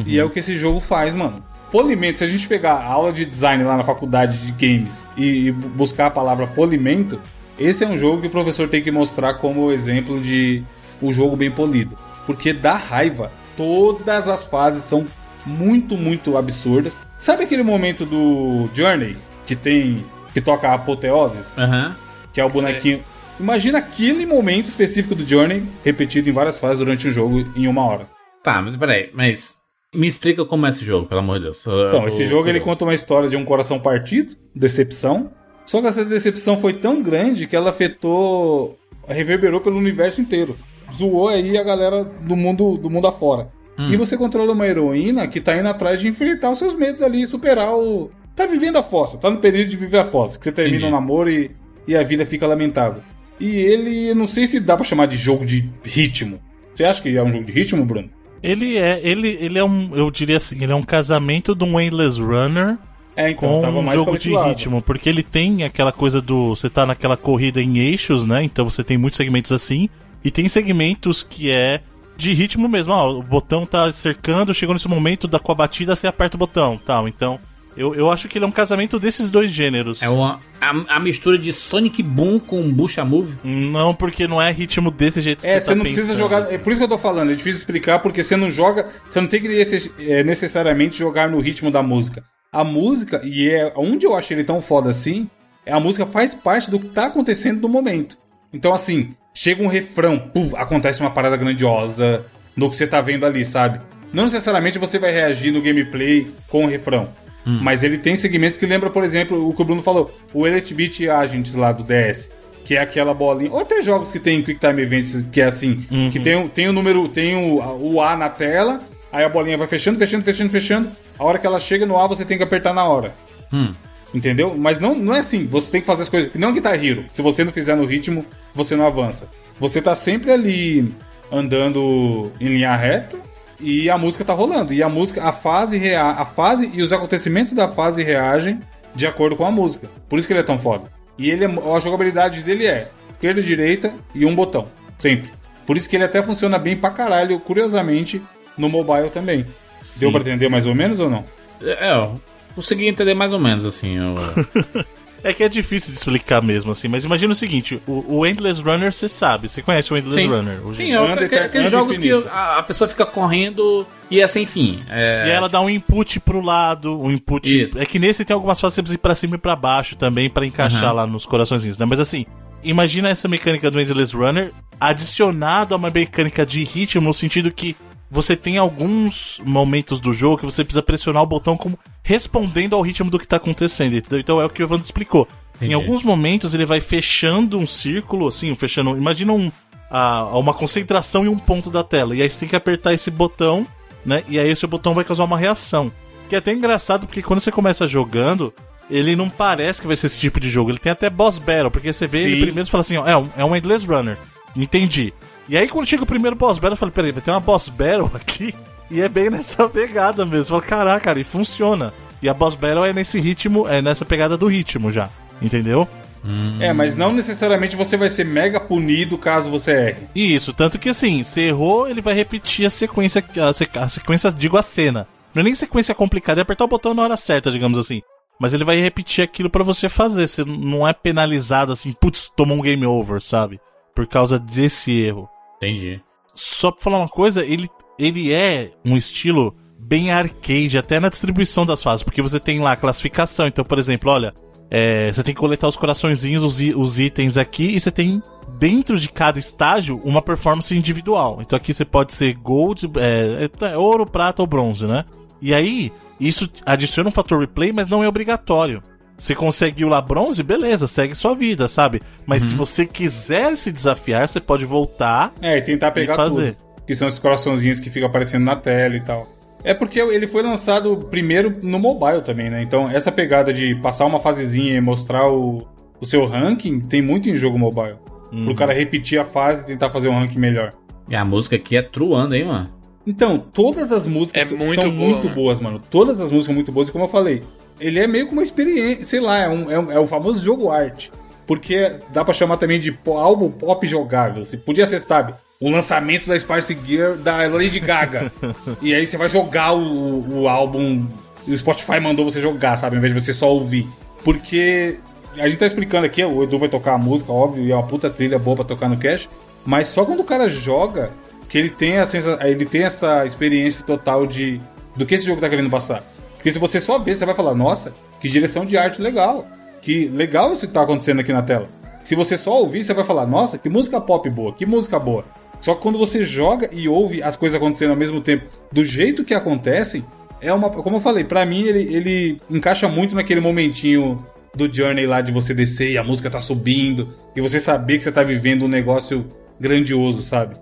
E é o que esse jogo faz, mano. Polimento, se a gente pegar a aula de design lá na faculdade de games e, e bu- buscar a palavra polimento, esse é um jogo que o professor tem que mostrar como exemplo de um jogo bem polido. Porque dá raiva. Todas as fases são muito, muito absurdas. Sabe aquele momento do Journey que tem. que toca a apoteoses? Aham. Que é o bonequinho. Imagina aquele momento específico do Journey repetido em várias fases durante um jogo em uma hora. Tá, mas peraí, mas. Me explica como é esse jogo, pelo amor de Deus. Eu Então, esse jogo ele curioso. conta uma história de um coração partido, decepção. Só que essa decepção foi tão grande que ela afetou, reverberou pelo universo inteiro. Zoou aí a galera do mundo do mundo afora. E você controla uma heroína que tá indo atrás de enfrentar os seus medos ali e superar o. Tá vivendo a fossa, tá no período de viver a fossa, que você termina Entendi. o namoro e, e a vida fica lamentável. E ele, não sei se dá pra chamar de jogo de ritmo. Você acha que é um jogo de ritmo, Bruno? Ele é, ele, ele é um, eu diria assim, ele é um casamento de um Endless Runner É, então, com um jogo de ritmo, porque ele tem aquela coisa do, você tá naquela corrida em eixos, né? Então você tem muitos segmentos assim, e tem segmentos que é de ritmo mesmo. Ah, o botão tá cercando, chegou nesse momento da com a batida você aperta o botão, tal. Então, eu, eu acho que ele é um casamento desses dois gêneros. É uma, a, a mistura de Sonic Boom com Bucha Move. Não, porque não é ritmo desse jeito que É, você você tá não precisa jogar. É por isso que eu tô falando, é difícil explicar, porque você não joga. Você não tem que é, necessariamente jogar no ritmo da música. A música, e é onde eu achei ele tão foda assim, é a música faz parte do que tá acontecendo no momento. Então, assim, chega um refrão, puf, acontece uma parada grandiosa no que você tá vendo ali, sabe? Não necessariamente você vai reagir no gameplay com o refrão. Mas ele tem segmentos que lembra, por exemplo, o que o Bruno falou, o Elite Beat Agents lá do DS. Que é aquela bolinha. Ou até jogos que tem Quick Time Events, que é assim, que tem, o- tem o número, tem o, o A na tela, aí a bolinha vai fechando, fechando, fechando, fechando. A hora que ela chega no A, você tem que apertar na hora. Entendeu? Mas não, não é assim. Você tem que fazer as coisas. Não Guitar Hero. Se você não fizer no ritmo, você não avança. Você tá sempre ali andando em linha reta e a música tá rolando. E a música, a fase rea a fase e os acontecimentos da fase reagem de acordo com a música. Por isso que ele é tão foda. E ele é- a jogabilidade dele é esquerda, direita e um botão. Sempre. Por isso que ele até funciona bem pra caralho, curiosamente, no mobile também. Deu pra entender mais ou menos ou não? É, eu consegui entender mais ou menos, assim. Eu... É que é difícil de explicar mesmo, assim, mas imagina o seguinte: o, o Endless Runner você sabe, você conhece o Endless Sim. Runner. Sim, é aquele- eter- aqueles anda jogos infinito. que a, a pessoa fica correndo e é sem fim. É, E ela dá um input pro lado, um input. Isso. É que nesse tem algumas fases que você precisa ir pra cima e pra baixo também pra encaixar Uhum. lá nos coraçõezinhos, né? Mas assim, imagina essa mecânica do Endless Runner adicionado a uma mecânica de ritmo no sentido que você tem alguns momentos do jogo que você precisa pressionar o botão como respondendo ao ritmo do que tá acontecendo. entendeu? Então é o que o Evandro explicou. Entendi. Em alguns momentos ele vai fechando um círculo, assim, fechando. Imagina um, a- uma concentração em um ponto da tela. E aí você tem que apertar esse botão, né? E aí esse botão vai causar uma reação. Que é até engraçado porque quando você começa jogando, ele não parece que vai ser esse tipo de jogo. Ele tem até boss battle, porque você vê Sim. ele primeiro e fala assim: ó, é um, é um Endless Runner. Entendi. E aí quando chega o primeiro boss battle, eu falei: peraí, vai ter uma boss battle aqui? E é bem nessa pegada mesmo. Você fala: caraca, cara, e funciona. E a boss battle é nesse ritmo, é nessa pegada do ritmo já. Entendeu? É, mas não necessariamente você vai ser mega punido caso você erre. Isso, tanto que assim, você errou, ele vai repetir a sequência, a, sequ- a sequência, digo a cena. Não é nem sequência complicada, é apertar o botão na hora certa, digamos assim. Mas ele vai repetir aquilo pra você fazer, você não é penalizado assim, putz, tomou um game over, sabe? Por causa desse erro. Entendi. Só pra falar uma coisa, ele, ele é um estilo bem arcade, até na distribuição das fases, porque você tem lá a classificação. Então, por exemplo, olha, é, você tem que coletar os coraçõezinhos, os, os itens aqui, e você tem dentro de cada estágio uma performance individual. Então aqui você pode ser gold, é, é, ouro, prata ou bronze, né? E aí, isso adiciona um fator replay, mas não é obrigatório. Você conseguiu lá bronze, beleza, segue sua vida, sabe? Mas se você quiser se desafiar, você pode voltar É, e tentar pegar fazer. tudo. Que são esses coraçãozinhos que ficam aparecendo na tela e tal. É porque ele foi lançado primeiro no mobile também, né? Então, essa pegada de passar uma fasezinha e mostrar o, o seu ranking tem muito em jogo mobile. Pro cara repetir a fase e tentar fazer um ranking melhor. E a música aqui é truando, hein, mano? Então, todas as músicas É muito são boa, muito mano. boas, mano. Todas as músicas são muito boas. E como eu falei, ele é meio que uma experiência, sei lá, é, um, é, um- é o famoso jogo arte. Porque dá pra chamar também de álbum pop jogável. Você podia ser, sabe, o lançamento da Spice Gear da Lady Gaga. e aí você vai jogar o, o álbum. E o Spotify mandou você jogar, sabe? Ao invés de você só ouvir. Porque a gente tá explicando aqui, o Edu vai tocar a música, óbvio, e é uma puta trilha boa pra tocar no cash. Mas só quando o cara joga que ele tem, a sensa- ele tem essa experiência total de do que esse jogo tá querendo passar. Porque se você só ver, você vai falar, nossa, que direção de arte legal. Que legal isso que tá acontecendo aqui na tela. Se você só ouvir, você vai falar, nossa, que música pop boa, que música boa. Só que quando você joga e ouve as coisas acontecendo ao mesmo tempo, do jeito que acontecem, é uma. Como eu falei, pra mim ele, ele encaixa muito naquele momentinho do Journey lá de você descer e a música tá subindo, e você saber que você tá vivendo um negócio grandioso, sabe?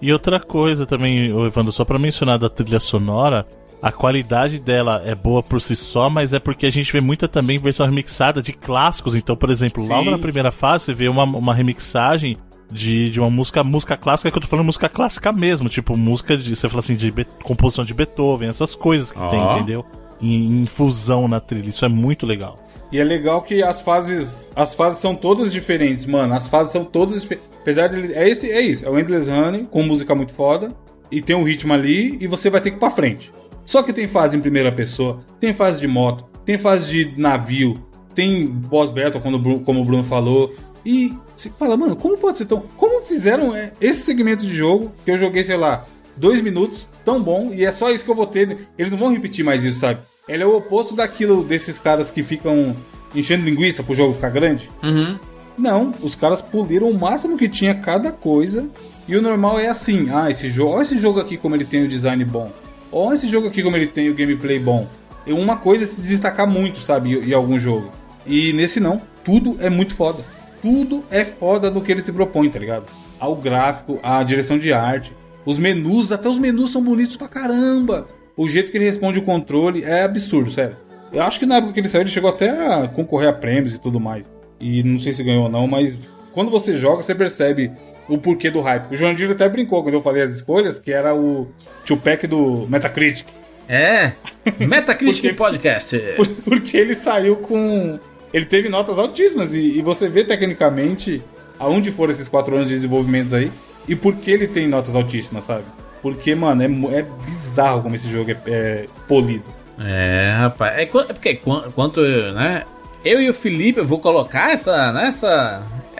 E outra coisa também, Evandro, só pra mencionar da trilha sonora, a qualidade dela é boa por si só, mas é porque a gente vê muita também versão remixada de clássicos. Então, por exemplo, logo Sim. na primeira fase você vê uma, uma remixagem de, de uma música, música clássica, que eu tô falando música clássica mesmo, tipo música de, você fala assim, de Be- composição de Beethoven, essas coisas que Ó. tem, entendeu? Em, em fusão na trilha, isso é muito legal. E é legal que as fases, as fases são todas diferentes, mano. As fases são todas diferentes. Apesar de é esse, é isso, é o Endless Running com música muito foda e tem um ritmo ali e você vai ter que ir pra frente. Só que tem fase em primeira pessoa, tem fase de moto, tem fase de navio, tem boss battle, quando como o Bruno falou. E você fala, mano, como pode ser tão. Como fizeram é, esse segmento de jogo que eu joguei, sei lá, dois minutos, tão bom, e é só isso que eu vou ter. Eles não vão repetir mais isso, sabe? Ele é o oposto daquilo desses caras que ficam enchendo linguiça pro jogo ficar grande. Uhum. Não, os caras poliram o máximo que tinha cada coisa. E o normal é assim: ah, esse jogo, olha esse jogo aqui como ele tem o design bom. Olha esse jogo aqui como ele tem o gameplay bom. Uma coisa é se destacar muito, sabe, em algum jogo. E nesse não, tudo é muito foda. Tudo é foda do que ele se propõe, tá ligado? Ao gráfico, a direção de arte, os menus, até os menus são bonitos pra caramba. O jeito que ele responde o controle é absurdo, sério. Eu acho que na época que ele saiu, ele chegou até a concorrer a prêmios e tudo mais. E não sei se ganhou ou não, mas quando você joga, você percebe o porquê do hype. O João Dino até brincou quando eu falei as escolhas, que era o Tupac do Metacritic. É. Metacritic Porque- Podcast. Por- Porque ele saiu com. Ele teve notas altíssimas e, e você vê tecnicamente aonde foram esses quatro anos de desenvolvimentos aí e por que ele tem notas altíssimas, sabe? Porque, mano, é, é bizarro como esse jogo é, é polido. É, rapaz. É, é porque quan- quanto, né? Eu e o Felipe, eu vou colocar essa, né,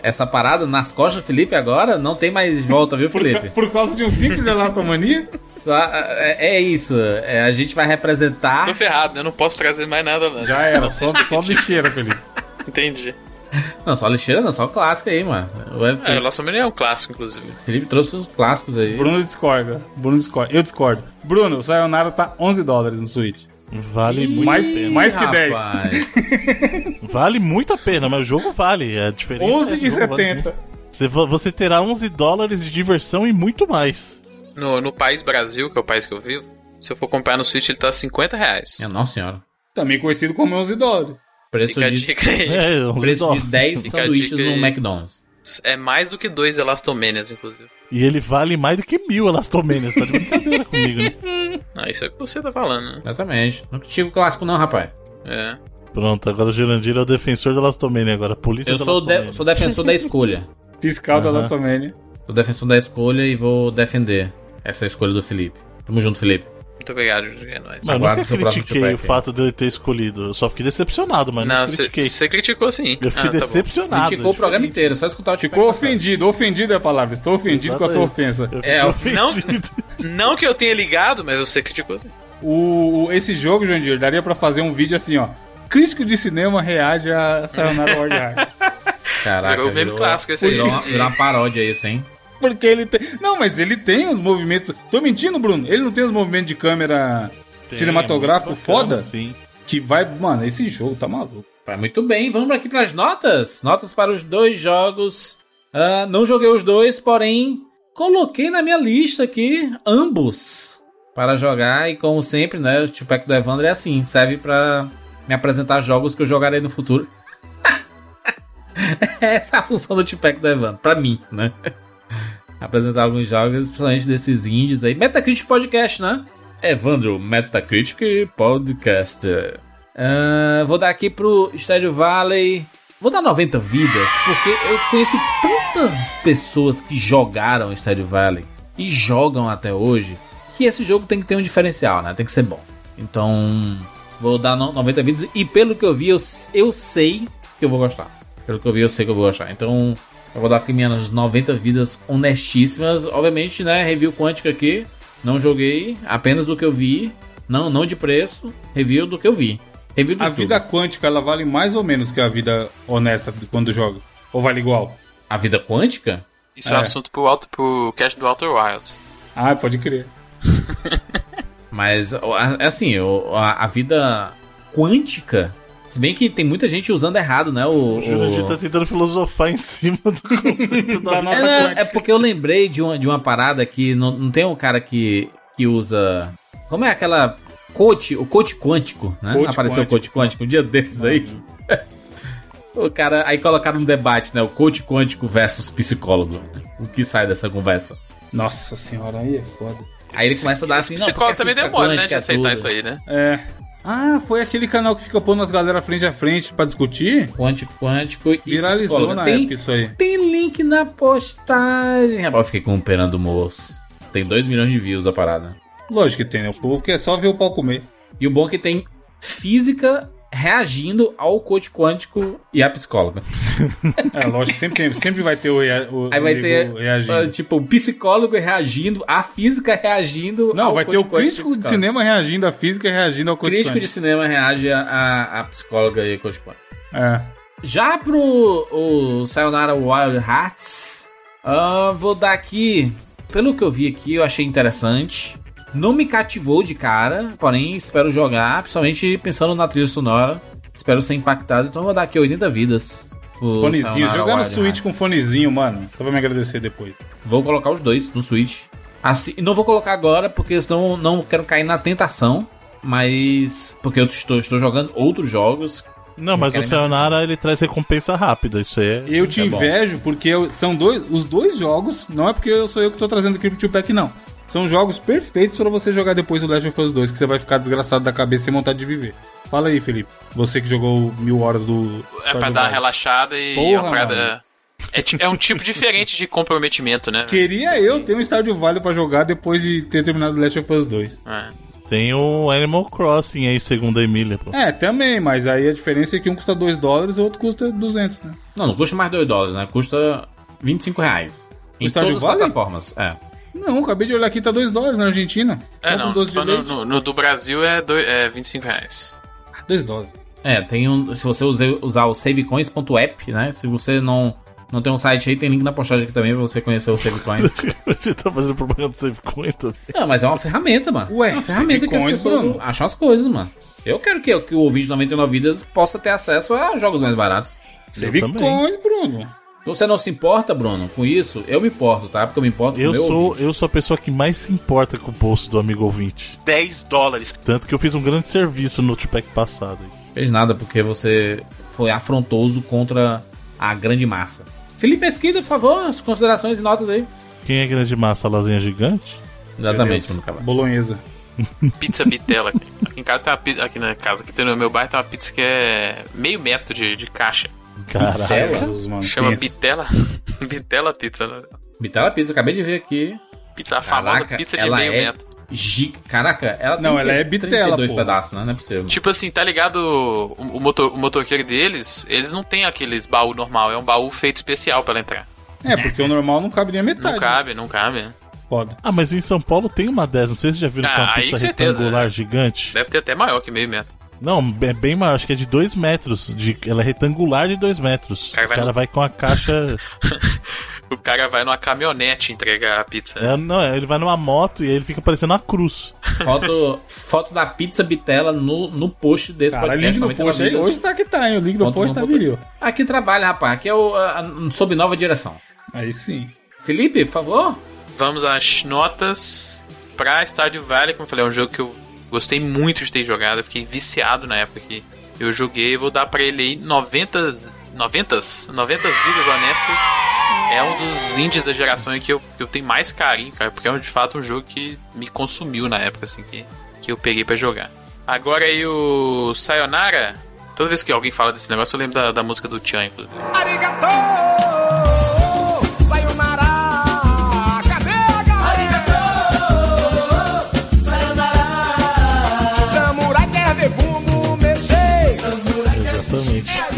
essa, parada nas costas do Felipe agora. Não tem mais volta, viu, Por, Felipe? ca- por causa de um simples elastomania? Só, é, é isso. É, a gente vai representar. Tô ferrado, né? Eu não posso trazer mais nada, não. Já era, só, só lixeira, Felipe. Entendi. Não, só lixeira, não, só clássico aí, mano. O É, Felipe, Omni é um clássico, inclusive. Felipe trouxe os clássicos aí. Bruno discorda. Bruno discorda. Eu discordo. Bruno, o Sayonara tá 11 dólares no Switch. Vale muito mais- a pena. mais que 10. rapaz. Vale muito a pena, mas o jogo vale. A diferença é jogo vale 11,70. muito. Você, va- você terá 11 dólares de diversão e muito mais. No, no país Brasil, que é o país que eu vivo, se eu for comprar no Switch, ele tá 50 reais. Minha Nossa senhora. Também conhecido como 11 dólares. Preço Fica a de, dica aí. É, 11 preço de dólares. 10 Fica a sanduíches no. McDonald's. É mais do que dois Elastomanias, inclusive. E ele vale mais do que mil Elastomanias. Tá de brincadeira comigo, né? Ah, isso é o que você tá falando, né? Exatamente. Não critica o clássico, não, rapaz. É. Pronto, agora o Jurandir é o defensor da Elastomania. Agora, a polícia Eu da sou, de- sou defensor da escolha. Fiscal da Aham. Elastomania. Sou defensor da escolha e vou defender essa escolha do Felipe. Tamo junto, Felipe. Muito obrigado, Júlio. É nóis. Mas eu nunca critiquei o aí. fato de ele ter escolhido. Eu só fiquei decepcionado, mas não, Não, critiquei. você criticou sim. Eu fiquei Ah, tá decepcionado. Criticou o programa inteiro, só escutar o Ficou ofendido. Ofendido é a palavra. Estou ofendido com a sua Exatamente. ofensa. Eu É, ofendido. Não que eu tenha ligado, mas você criticou sim. O, o- esse jogo, Jandir, daria pra fazer um vídeo assim, ó. Crítico de cinema reage a Sayonara World Hearts. Caraca, Virou o mesmo clássico esse aí. virou, uma, virou uma paródia isso, hein? Porque ele tem. Não, mas ele tem os movimentos. Tô mentindo, Bruno? Ele não tem os movimentos de câmera Tem, cinematográfico muito bacana, foda? Sim. Que vai. Mano, esse jogo tá maluco. Vai muito bem, vamos aqui pras notas. Notas para os dois jogos. Ah, não joguei os dois, porém coloquei na minha lista aqui ambos para jogar. E como sempre, né, o Tupac do Evandro é assim, serve pra me apresentar jogos que eu jogarei no futuro. Essa é a função do Tupac do Evandro, pra mim, né? Apresentar alguns jogos, principalmente desses indies aí. Metacritic Podcast, né? Evandro, Metacritic Podcast. Ah, vou dar aqui pro Stardew Valley. Vou dar 90 vidas, porque eu conheço tantas pessoas que jogaram Stardew Valley e jogam até hoje, que esse jogo tem que ter um diferencial, né? Tem que ser bom. Então, vou dar no- 90 vidas e pelo que eu vi, eu, eu sei que eu vou gostar. Pelo que eu vi, eu sei que eu vou gostar. Então, eu vou dar aqui minhas 90 vidas honestíssimas. Obviamente, né? Review quântica aqui. Não joguei, apenas do que eu vi. Não, não de preço. Review do que eu vi. Review do A tudo. vida quântica, ela vale mais ou menos que a vida honesta de quando joga? Ou vale igual? A vida quântica? Isso é, um É. assunto pro, alto, pro cast do Outer Wilds. Ah, pode crer. Mas, é assim, a vida quântica. Se bem que tem muita gente usando errado, né? O, O Jurandir o- tá tentando filosofar em cima do conceito da nota É, não, quântica. é porque eu lembrei de uma, de uma parada que não, não tem um cara que, que usa. Como é aquela. Coach, o coach quântico, né? Coach Apareceu o coach quântico um dia desses aí. o cara. Aí colocaram um debate, né? O coach quântico versus psicólogo. O que sai dessa conversa? Nossa senhora, aí é foda. Aí ele começa a dar assim. O não, psicólogo porque a também demora, né, de é aceitar tudo. isso aí, né? É. Ah, foi aquele canal que fica pondo as galera frente a frente pra discutir? Quântico, quântico e Viralizou psicólogo. na tem, época isso aí. Tem link na postagem. Rapaz, eu fiquei comparando o moço. Tem 2 milhões de views a parada. Lógico que tem, né? O povo quer só ver o pau comer. E o bom é que tem física reagindo ao coach quântico e a psicóloga. É, lógico, sempre, tem, sempre vai ter o, o Aí vai ter, reagindo. ah, tipo, o psicólogo reagindo, a física reagindo Não, ao vai ter o crítico de cinema reagindo à física e reagindo ao coach Crítico de quântico. cinema reage a, a, a psicóloga e coach quântico. É. Já pro o Sayonara Wild Hearts, ah, vou dar aqui. Pelo que eu vi aqui, eu achei interessante. Não me cativou de cara, porém espero jogar, principalmente pensando na trilha sonora. Espero ser impactado, então eu vou dar aqui 80 vidas. Fonezinho. Jogar no Switch com fonezinho, mano. Só vai me agradecer depois. Vou colocar os dois no Switch. Assim, não vou colocar agora, porque senão não quero cair na tentação. Mas. Porque eu estou, estou jogando outros jogos. Não, mas o Sayonara ele traz recompensa rápida, isso aí é. Eu te É bom. invejo porque eu- são dois, os dois jogos, não é porque eu sou eu que tô trazendo aqui pro Tio Pack, não. São jogos perfeitos pra você jogar depois do Last of Us 2, que você vai ficar desgraçado da cabeça sem vontade de viver. Fala aí, Felipe. Você que jogou mil horas do. É pra dar uma relaxada e Porra, uma parada. mano. É, é um tipo diferente de comprometimento, né? Queria eu ter um Stardew Valley pra jogar depois de ter terminado Last of Us 2. É. Tem o Animal Crossing aí, segundo a Emília, pô. É, também, mas aí a diferença é que um custa 2 dólares e o outro custa 200, né? Não, não custa mais 2 dólares, né? Custa 25 reais. Em Stardew todas as plataformas. É. Não, acabei de olhar aqui, tá 2 dólares na Argentina. É, um não. doce de só no, no- no do Brasil é, do, é 25 reais. 2 dólares. É, tem um. Se você use- usar o savecoins.app, né? Se você não, não tem um site aí, tem link na postagem aqui também pra você conhecer o Savecoins. A gente tá fazendo propaganda do Save Coin também. não, mas é uma ferramenta, mano. Ué, é uma ferramenta que as Savecoins, pessoas Bruno. acham as coisas, mano. Eu quero que, que o ouvinte de 99 vidas possa ter acesso a jogos mais baratos. Save também. coins, Bruno. Se você não se importa, Bruno, com isso, eu me importo, tá? Porque eu me importo com o Eu meu sou, ouvinte. eu sou a pessoa que mais se importa com o bolso do amigo ouvinte. 10 dólares. Tanto que eu fiz um grande serviço no Tupac passado. aí. Fez nada porque você foi afrontoso contra a grande massa. Felipe Mesquita, por favor, as considerações e notas aí. Quem é grande massa, a lasanha gigante? Exatamente, Bruno Cavalho. Bolonhesa. Pizza Bitela. Aqui. Aqui em casa tem uma pizza. Aqui na casa que tem no meu bairro tem uma pizza que é meio metro de, de caixa. Caralho. Chama pensa. Bitela. Bitela Pizza. né? Bitela Pizza, acabei de ver aqui. Pizza, a famosa Caraca, pizza de ela meio é metro. gi- Caraca, ela Não, ela é bitela, 32 pô. pedaços, né? Não é possível. Tipo assim, tá ligado? O, o, motor, o motoqueiro deles, eles não tem aqueles baú normal, é um baú feito especial pra ela entrar. É, porque o normal não cabe nem a metade. Não cabe, não cabe. Foda. Ah, mas em São Paulo tem uma dessas. Não sei se vocês já viram Ah, que é uma aí pizza com certeza, retangular né? gigante. Deve ter até maior que meio metro. Não, é bem maior. Acho que é de 2 metros. De, ela é retangular de 2 metros. Cara, o vai cara no- vai com a caixa. O cara vai numa caminhonete entregar a pizza. é, não, é, ele vai numa moto e aí ele fica parecendo uma cruz. Foto, foto da pizza Bitela no, no post desse Cara, podcast. link do 99 post. Hoje tá que tá, hein? O link do post tá viril. Aqui trabalha, rapaz. Aqui é o a- sob nova direção. Aí sim. Felipe, por favor. Vamos às notas pra Stardew Valley. Como eu falei, é um jogo que eu gostei muito de ter jogado. Fiquei viciado na época que eu joguei. Vou dar pra ele aí 90, 90, 90 vidas honestas. É um dos indies da geração em que eu, que eu tenho mais carinho, cara. Porque é de fato um jogo que me consumiu na época, assim, que, que eu peguei pra jogar. Agora aí o Sayonara. Toda vez que alguém fala desse negócio, eu lembro da, da música do Chan, inclusive. Samurai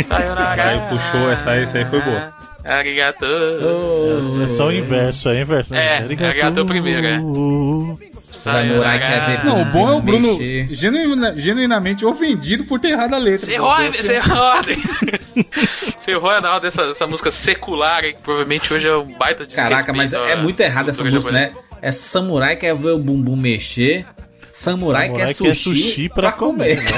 Aí puxou, essa aí, essa aí foi boa. Arigato. É só o inverso, é o inverso, né? É, Arigato. arigato primeiro, é. Samurai quer ver Não, o bom é o Bruno Mexer. genuína- genuinamente ofendido por ter errado a letra. Você errou, você errou. Você errou na hora dessa, dessa música secular, aí, que provavelmente hoje é um baita de Caraca, mas é muito errado essa música, né? É samurai quer ver o bumbum mexer. Samurai, Samurai quer sushi, pra comer. né?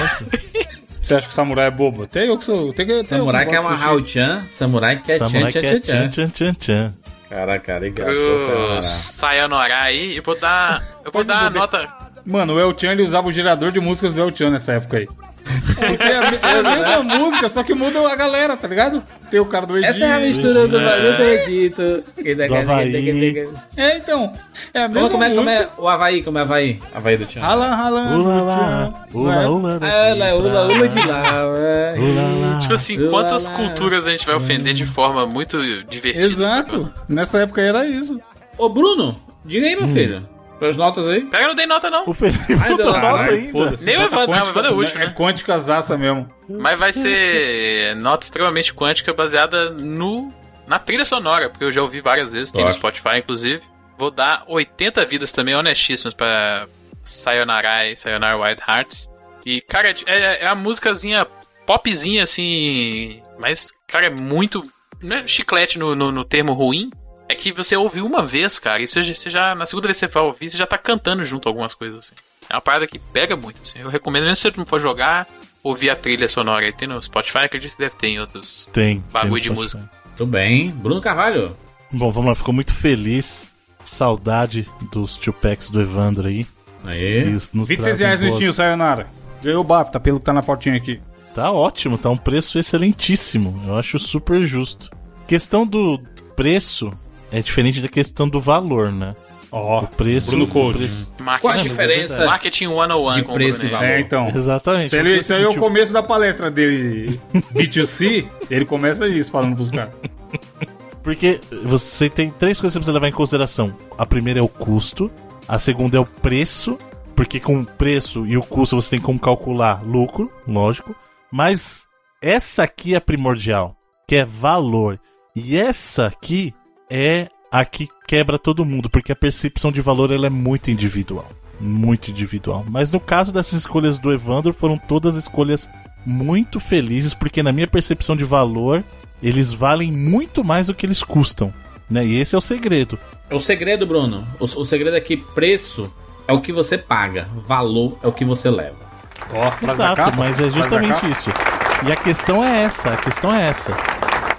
Você acha que o samurai é bobo? Até eu que sou. Tem que, Samurai que quer gosto de amarrar o sushi. Chan. Samurai quer tchan, Samurai tchan, quer tchan, tchan, tchan. tchan, tchan, tchan. Caraca, legal. Pro Sayonara aí, eu vou dar. Eu vou dar a nota. Mano, o El Chan ele usava o gerador de músicas do El Chan nessa época aí. Porque é a, é a mesma música, só que muda a galera, tá ligado? Tem o cara do Egito. Essa é a mistura do do Egito. Do Havaí. É, então. É a Como, mesma como é, como é o Havaí? Como é o Havaí? Havaí do Tchan. Rala, rala. Ula lá, ula, ula Ah, lá, ula, pra ula de lá. Ula. Tipo assim, quantas culturas a gente vai ofender de forma muito divertida? Exato. Nessa época era isso. Ô, Bruno, diga aí, meu filho. As notas aí. Pega, eu não dei nota não. O Felipe Deus, nota ainda. Nem o Evandro, não, o Evandro é o último, É né? quântica zaça mesmo. Mas vai ser nota extremamente quântica baseada no na trilha sonora, porque eu já ouvi várias vezes, tem no Ótimo. Spotify inclusive. Vou dar 80 vidas também honestíssimas pra Sayonara e Sayonara Wild Hearts. E, cara, é, é a musicazinha popzinha assim, mas, cara, é muito. Não é chiclete no, no, no termo ruim. É que você ouviu uma vez, cara, e você, já- você já, na segunda vez que você vai ouvir, você já tá cantando junto algumas coisas, assim. É uma parada que pega muito, assim. Eu recomendo, mesmo se você não for jogar, ouvir a trilha sonora aí. Tem no Spotify, acredito que deve ter em outros. Tem. Bagulho tem de música. Tudo bem. Bruno Carvalho. Bom, vamos lá. Ficou muito feliz. Saudade dos tio packs do Evandro aí. Aí. Eles nos 26 trazem reais no Steam, Sayonara. Ganhou o BAFTA, pelo que tá na fotinha aqui. Tá ótimo, tá um preço excelentíssimo. Eu acho super justo. Questão do preço é diferente da questão do valor, né? Ó, O preço. Bruno o Code. preço- Qual a é diferença verdade. Marketing 101 de preço e valor? É, então. Exatamente. Se ele, aí é o começo da palestra dele, B2C, ele começa isso, falando pros caras. Porque você tem três coisas que você precisa levar em consideração. A primeira é o custo, a segunda é o preço, porque com o preço e o custo você tem como calcular lucro, lógico. Mas essa aqui é primordial, que é valor. E essa aqui é a que quebra todo mundo, porque a percepção de valor ela é muito individual. Muito individual. Mas no caso dessas escolhas do Evandro, foram todas escolhas muito felizes, porque na minha percepção de valor, eles valem muito mais do que eles custam. Né? E esse é o segredo. O segredo, Bruno, o, o segredo é que preço é o que você paga, valor é o que você leva. Da Exato, mas é justamente isso. E a questão é essa, a questão é essa.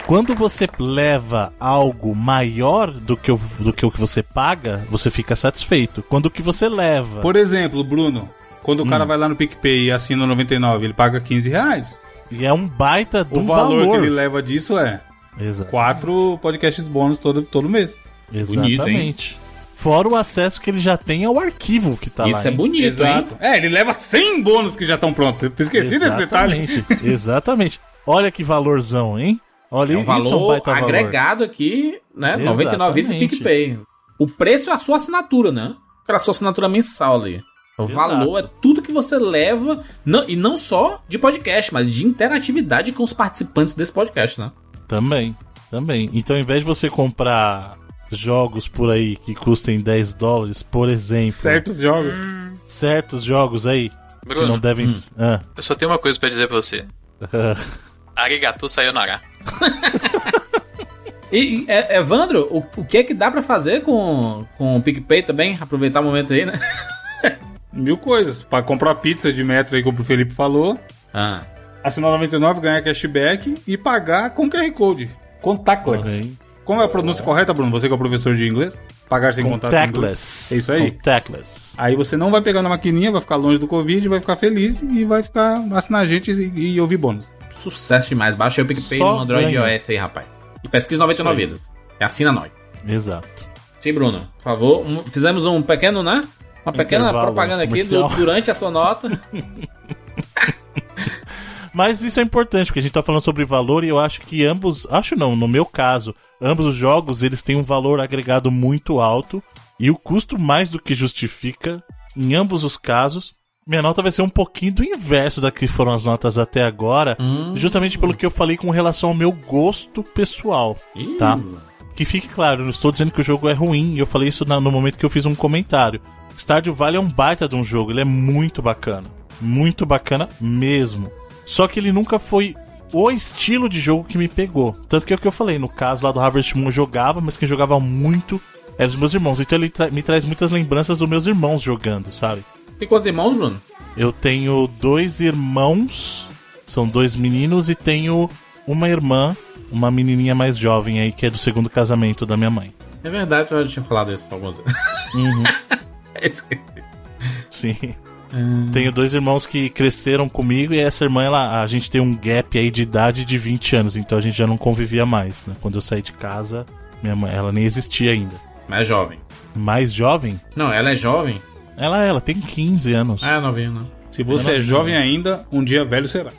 Quando você leva algo maior do que, o, do que o que você paga, você fica satisfeito. Quando o que você leva. Por exemplo, Bruno, quando o Hum. cara vai lá no PicPay e assina 99, ele paga 15 reais. E é um baita do O valor, valor. que ele leva disso é Exato. quatro podcasts bônus todo, todo mês. Bonito, Exatamente. Fora o acesso que ele já tem ao arquivo que tá lá. Isso é hein? bonito, Exato. É, ele leva 100 bônus que já estão prontos. Eu esqueci desse detalhe. Exatamente, Exatamente. Olha que valorzão, hein? Olha? É um isso, é um valor baita valor. agregado aqui, né? 99 vidas e Exatamente. PicPay. O preço é a sua assinatura, né? Aquela sua assinatura mensal ali. O Exato. valor é tudo que você leva, não- e não só de podcast, mas de interatividade com os participantes desse podcast, né? Também, também. Então, ao invés de você comprar jogos por aí que custem 10 dólares, por exemplo, Certos jogos. certos jogos aí que não Bruno, devem. Ah, eu só tenho uma coisa pra dizer pra você. Arigato sayonara. E, e, é- Evandro, o, o que é que dá pra fazer com, com o PicPay também? Aproveitar o momento aí, né? Mil coisas. Pra comprar pizza de metro aí, como o Felipe falou. Ah, Assinar 99, ganhar cashback e pagar com QR Code. Contactless. ok. Como é a pronúncia correta, Bruno? Você que é o professor de inglês? Pagar sem contato em inglês. Contactless. É isso aí. Contactless. Aí você não vai pegar na maquininha, vai ficar longe do Covid, vai ficar feliz e vai ficar assinar a gente e, e ouvir bônus. Sucesso demais. Baixa aí o PicPay Só no Android ganha. iOS aí, rapaz. E pesquisa 99 Isso aí. vidas. E assina nós. Exato. Sim, Bruno, por favor. Um- fizemos um pequeno, né? Uma pequena Intervalo propaganda aqui do- durante a sua nota. Mas isso é importante, porque a gente tá falando sobre valor e eu acho que ambos, acho não, no meu caso, ambos os jogos eles têm um valor agregado muito alto e o custo mais do que justifica em ambos os casos. Minha nota vai ser um pouquinho do inverso da que foram as notas até agora, Hum. justamente pelo que eu falei com relação ao meu gosto pessoal, Ih, tá? Que fique claro, não estou dizendo que o jogo é ruim, e eu falei isso no momento que eu fiz um comentário. Stardew Valley é um baita de um jogo, ele é muito bacana. Muito bacana mesmo. Só que ele nunca foi o estilo de jogo que me pegou. Tanto que é o que eu falei, no caso lá do Harvest Moon eu jogava, mas quem jogava muito eram os meus irmãos. Então ele tra- me traz muitas lembranças dos meus irmãos jogando, sabe? Tem quantos irmãos, Bruno? Eu tenho dois irmãos, são dois meninos, e tenho uma irmã, uma menininha mais jovem aí, que é do segundo casamento da minha mãe. É verdade, eu já tinha falado isso algumas vezes. Uhum. Esqueci. Sim. Tenho dois irmãos que cresceram comigo e essa irmã, ela, a gente tem um gap aí de idade de 20 anos, então a gente já não convivia mais, né? Quando eu saí de casa, minha mãe, ela nem existia ainda. Mas é jovem. Mais jovem? Não, ela é jovem. Ela, ela tem 15 anos. Ah, é novinha, não. Se você é jovem ainda, um dia velho será.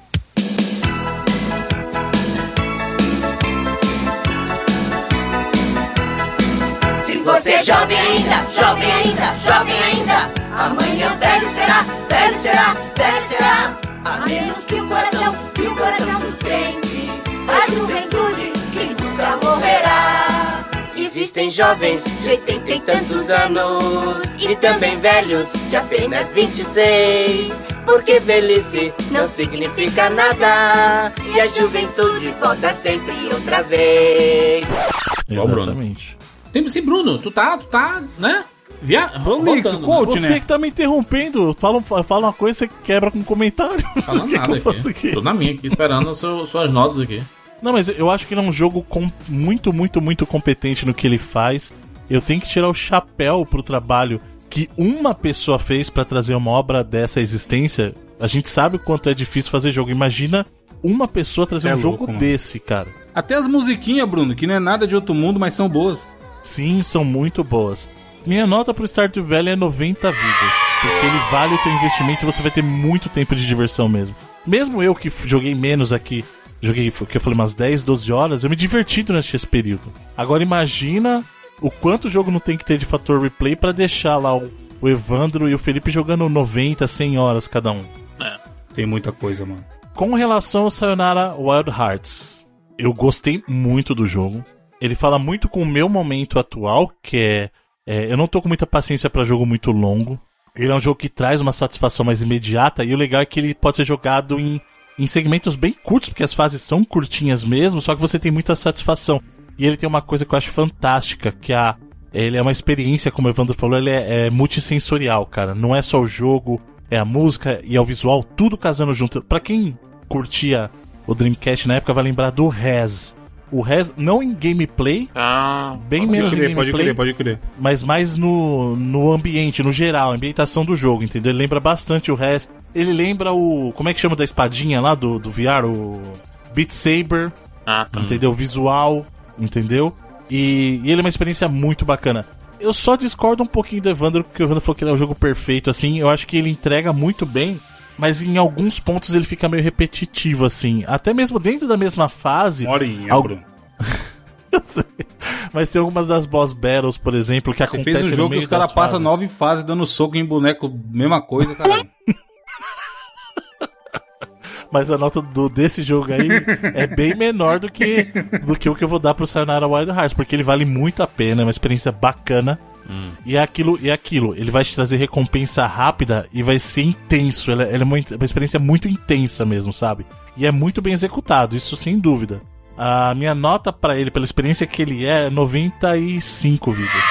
Se você é jovem ainda, jovem ainda, jovem ainda, amanhã velho será, velho será, velho será. A menos que o coração, que o coração sustente a juventude que nunca morrerá. Existem jovens de 80 e tantos anos e também velhos de apenas 26. Porque velhice não significa nada e a juventude volta sempre outra vez. Igual o Bruno. Exatamente. Tem, sim, Bruno, tu tá, tu tá, né? Via... Prolixo, voltando, coach, Você né? que tá me interrompendo, fala, fala uma coisa, você quebra com um comentário. Falando O que que nada eu faço aqui. Tô na minha aqui, esperando seu- suas notas aqui. Não, mas eu acho que ele é um jogo com- muito, muito, muito competente no que ele faz. Eu tenho que tirar o chapéu pro trabalho que uma pessoa fez pra trazer uma obra dessa existência. A gente sabe o quanto é difícil fazer jogo. Imagina uma pessoa trazer É um louco, jogo mano. desse, cara. Até as musiquinhas, Bruno, que não é nada de outro mundo, mas são boas. Sim, são muito boas. Minha nota pro Stardew Valley é 90 vidas, porque ele vale o teu investimento e você vai ter muito tempo de diversão mesmo. Mesmo eu que joguei menos aqui, joguei, o que eu falei, umas 10, 12 horas, eu me diverti durante esse período. Agora imagina o quanto o jogo não tem que ter de fator replay pra deixar lá o, o Evandro e o Felipe jogando 90, 100 horas cada um. Tem muita coisa, mano. Com relação ao Sayonara Wild Hearts, eu gostei muito do jogo. Ele fala muito com o meu momento atual, que é, é, eu não tô com muita paciência pra jogo muito longo. Ele é um jogo que traz uma satisfação mais imediata e o legal é que ele pode ser jogado em, em segmentos bem curtos, porque as fases são curtinhas mesmo, só que você tem muita satisfação. E ele tem uma coisa que eu acho fantástica, que é a, ele é uma experiência, como o Evandro falou, ele é, é multissensorial, cara. Não é só o jogo, é a música e é o visual, tudo casando junto. Pra quem curtia o Dreamcast na época, vai lembrar do Rez. O Rez, não em gameplay, Ah, bem Pode menos em crer, pode gameplay, crer, pode crer. mas mais no, no ambiente, no geral, a ambientação do jogo, entendeu? Ele lembra bastante o Rez. Ele lembra o. Como é que chama da espadinha lá do, do VR? O Beat Saber, ah tá. entendeu? Visual, entendeu? E, e ele é uma experiência muito bacana. Eu só discordo um pouquinho do Evandro, porque o Evandro falou que ele é um jogo perfeito, assim. Eu acho que ele entrega muito bem, mas em alguns pontos ele fica meio repetitivo, assim. Até mesmo dentro da mesma fase. Uma horinha, Al- Bruno. Eu sei. Mas tem algumas das boss battles, por exemplo, que Você acontecem fez um no jogo que os caras passam nove fases dando soco em boneco, mesma coisa, caralho. Mas a nota do, desse jogo aí é bem menor do que, do que o que eu vou dar pro Sayonara Wild Hearts, porque ele vale muito a pena, é uma experiência bacana. E é aquilo, e é aquilo, ele vai te trazer recompensa rápida e vai ser intenso. Ele, é- ele é uma, uma experiência muito intensa mesmo, sabe? E é muito bem executado, isso sem dúvida. A minha nota pra ele, pela experiência que ele é, é 95 vidas.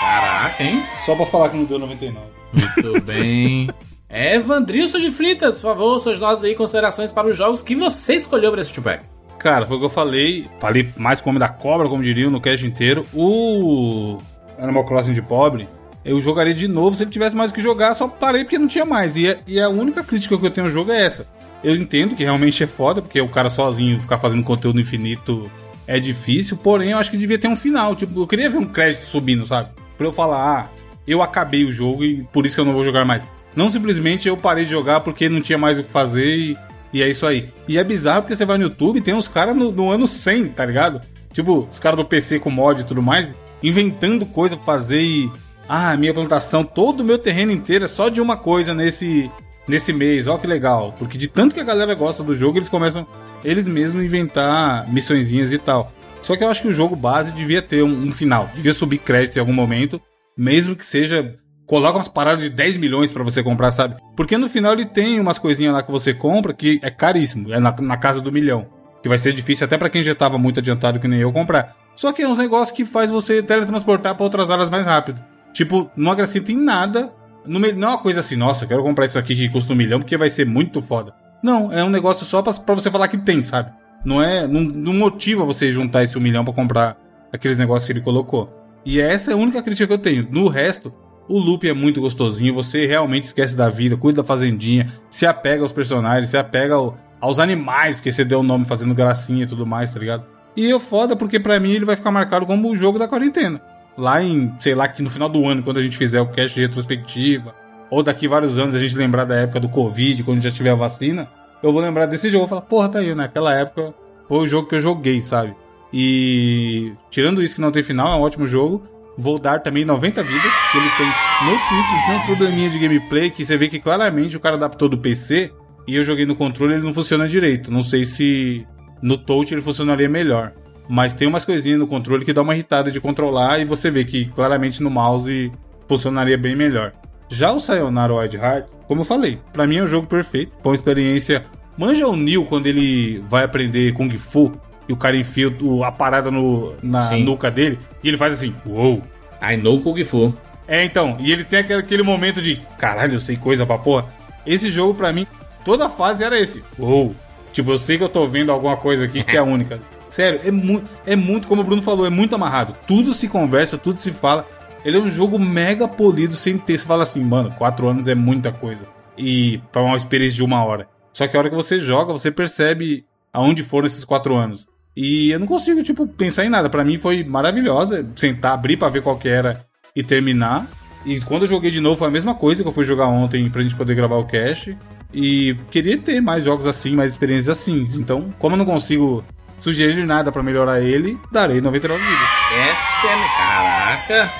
Caraca, hein? Só pra falar que não deu 99. Muito bem. É, Evandrilson de Fritas, por favor, suas notas aí, considerações para os jogos que você escolheu para esse two-pack. Cara, foi o que eu falei. Falei mais como da cobra, como diriam, no cast inteiro. O Animal Crossing de pobre, eu jogaria de novo se ele tivesse mais o que jogar, só parei porque não tinha mais. E, é- e a única crítica que eu tenho ao jogo é essa. Eu entendo que realmente é foda, porque o cara sozinho ficar fazendo conteúdo infinito é difícil, porém eu acho que devia ter um final. Tipo, eu queria ver um crédito subindo, sabe? Pra eu falar, ah, eu acabei o jogo e por isso que eu não vou jogar mais. Não simplesmente eu parei de jogar porque não tinha mais o que fazer e, e é isso aí. E é bizarro porque você vai no YouTube e tem uns caras no, no ano 100, tá ligado? Tipo, os caras do PC com mod e tudo mais, inventando coisa pra fazer e. Ah, minha plantação, todo o meu terreno inteiro é só de uma coisa nesse, nesse mês. Ó, que legal. Porque de tanto que a galera gosta do jogo, eles começam eles mesmos inventar missõezinhas e tal. Só que eu acho que o jogo base devia ter um, um final. Devia subir crédito em algum momento. Mesmo que seja. Coloca umas paradas de 10 milhões pra você comprar, sabe? Porque no final ele tem umas coisinhas lá que você compra que é caríssimo. É na, na casa do milhão. Que vai ser difícil até pra quem já tava muito adiantado que nem eu comprar. Só que é uns negócios que faz você teletransportar pra outras áreas mais rápido. Tipo, não acrescenta em nada. Não é uma coisa assim, nossa, quero comprar isso aqui que custa um milhão porque vai ser muito foda. Não, é um negócio só pra você falar que tem, sabe? Não é. Não, não motiva você juntar esse um milhão pra comprar aqueles negócios que ele colocou. E essa é a única crítica que eu tenho. No resto, o loop é muito gostosinho, você realmente esquece da vida, cuida da fazendinha, se apega aos personagens, se apega ao- aos animais que você deu o nome fazendo gracinha e tudo mais, tá ligado? E eu foda porque pra mim ele vai ficar marcado como o jogo da quarentena. Lá em, sei lá, que no final do ano, quando a gente fizer o cast retrospectiva, ou daqui vários anos a gente lembrar da época do Covid, quando já tiver a vacina, eu vou lembrar desse jogo e falar, porra, tá aí, naquela época foi o jogo que eu joguei, sabe? E tirando isso que não tem final, é um ótimo jogo. Vou dar também 90 vidas, que ele tem no Switch, ele tem um probleminha de gameplay que você vê que claramente o cara adaptou do PC e eu joguei no controle ele não funciona direito. Não sei se no touch ele funcionaria melhor. Mas tem umas coisinhas no controle que dá uma irritada de controlar e você vê que claramente no mouse funcionaria bem melhor. Já o Sayonara Wild Hearts, como eu falei, pra mim é um jogo perfeito. Foi experiência. Manja o Neil quando ele vai aprender Kung Fu e o cara enfia o- a parada no, na Sim. nuca dele e ele faz assim, uou. I know Kung Fu. É, então, e ele tem aquele, aquele momento de caralho, eu sei coisa pra porra. Esse jogo, pra mim, toda fase era esse. Uou! Tipo, eu sei que eu tô vendo alguma coisa aqui que é única. Sério, é, mu é muito, como o Bruno falou, é muito amarrado. Tudo se conversa, tudo se fala. Ele é um jogo mega polido sem ter. Você fala assim, mano, quatro anos é muita coisa. e pra uma experiência de uma hora. Só que a hora que você joga, você percebe aonde foram esses quatro anos. E eu não consigo, tipo, pensar em nada. Pra mim foi maravilhosa sentar, abrir pra ver qual que era e terminar. E quando eu joguei de novo foi a mesma coisa que eu fui jogar ontem pra gente poder gravar o cast. E queria ter mais jogos assim, mais experiências assim. Então, como eu não consigo sugerir nada pra melhorar ele, darei 99 vidas. Essa é. Caraca!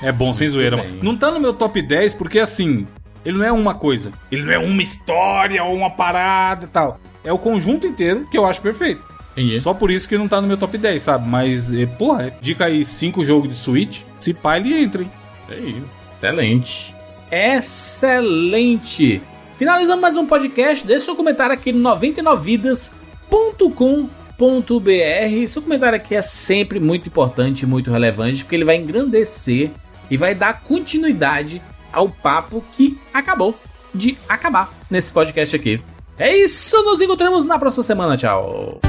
É bom, sem zoeira. bem. mano. Não tá no meu top 10 porque assim, ele não é uma coisa. Ele não é uma história ou uma parada e tal. É o conjunto inteiro que eu acho perfeito. Entendi. Só por isso que não tá no meu top 10, sabe? Mas, é, porra, dica aí, 5 jogos de Switch. Se pá, ele entra, hein? Aí, Excelente. Excelente. Finalizando mais um podcast. Deixe seu comentário aqui no 99vidas.com.br. Seu comentário aqui é sempre muito importante, muito relevante, porque ele vai engrandecer e vai dar continuidade ao papo que acabou de acabar nesse podcast aqui. É isso, nos encontramos na próxima semana. Tchau.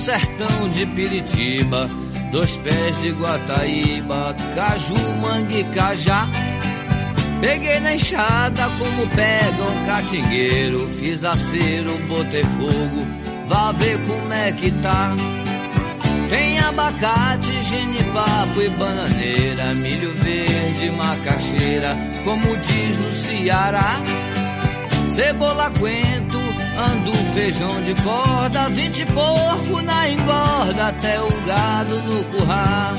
Sertão de Piritiba, dois pés de Guataíba, caju, mangue, cajá. Peguei na enxada como pega um catingueiro, fiz acero, botei fogo, vá ver como é que tá. Tem abacate, genipapo e bananeira, milho verde, macaxeira, como diz no Ceará. Cebola coentro, ando feijão de corda, vinte porco na engorda, até o gado no curral.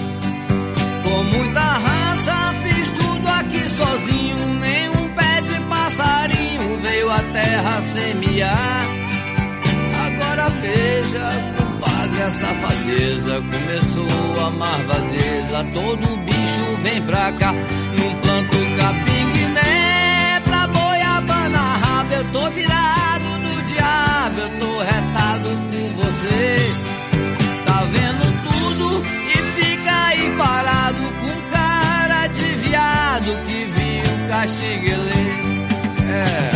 Com muita raça fiz tudo aqui sozinho, nenhum pé de passarinho veio a terra semear. Agora veja, compadre, a safadeza começou a marvadeza, todo bicho vem pra cá, num planto capim-guiné, pra boiabana rabo, eu tô virado diabo, eu tô retado com você. Tá vendo tudo e fica aí parado com cara de viado que viu caxiguelê. É.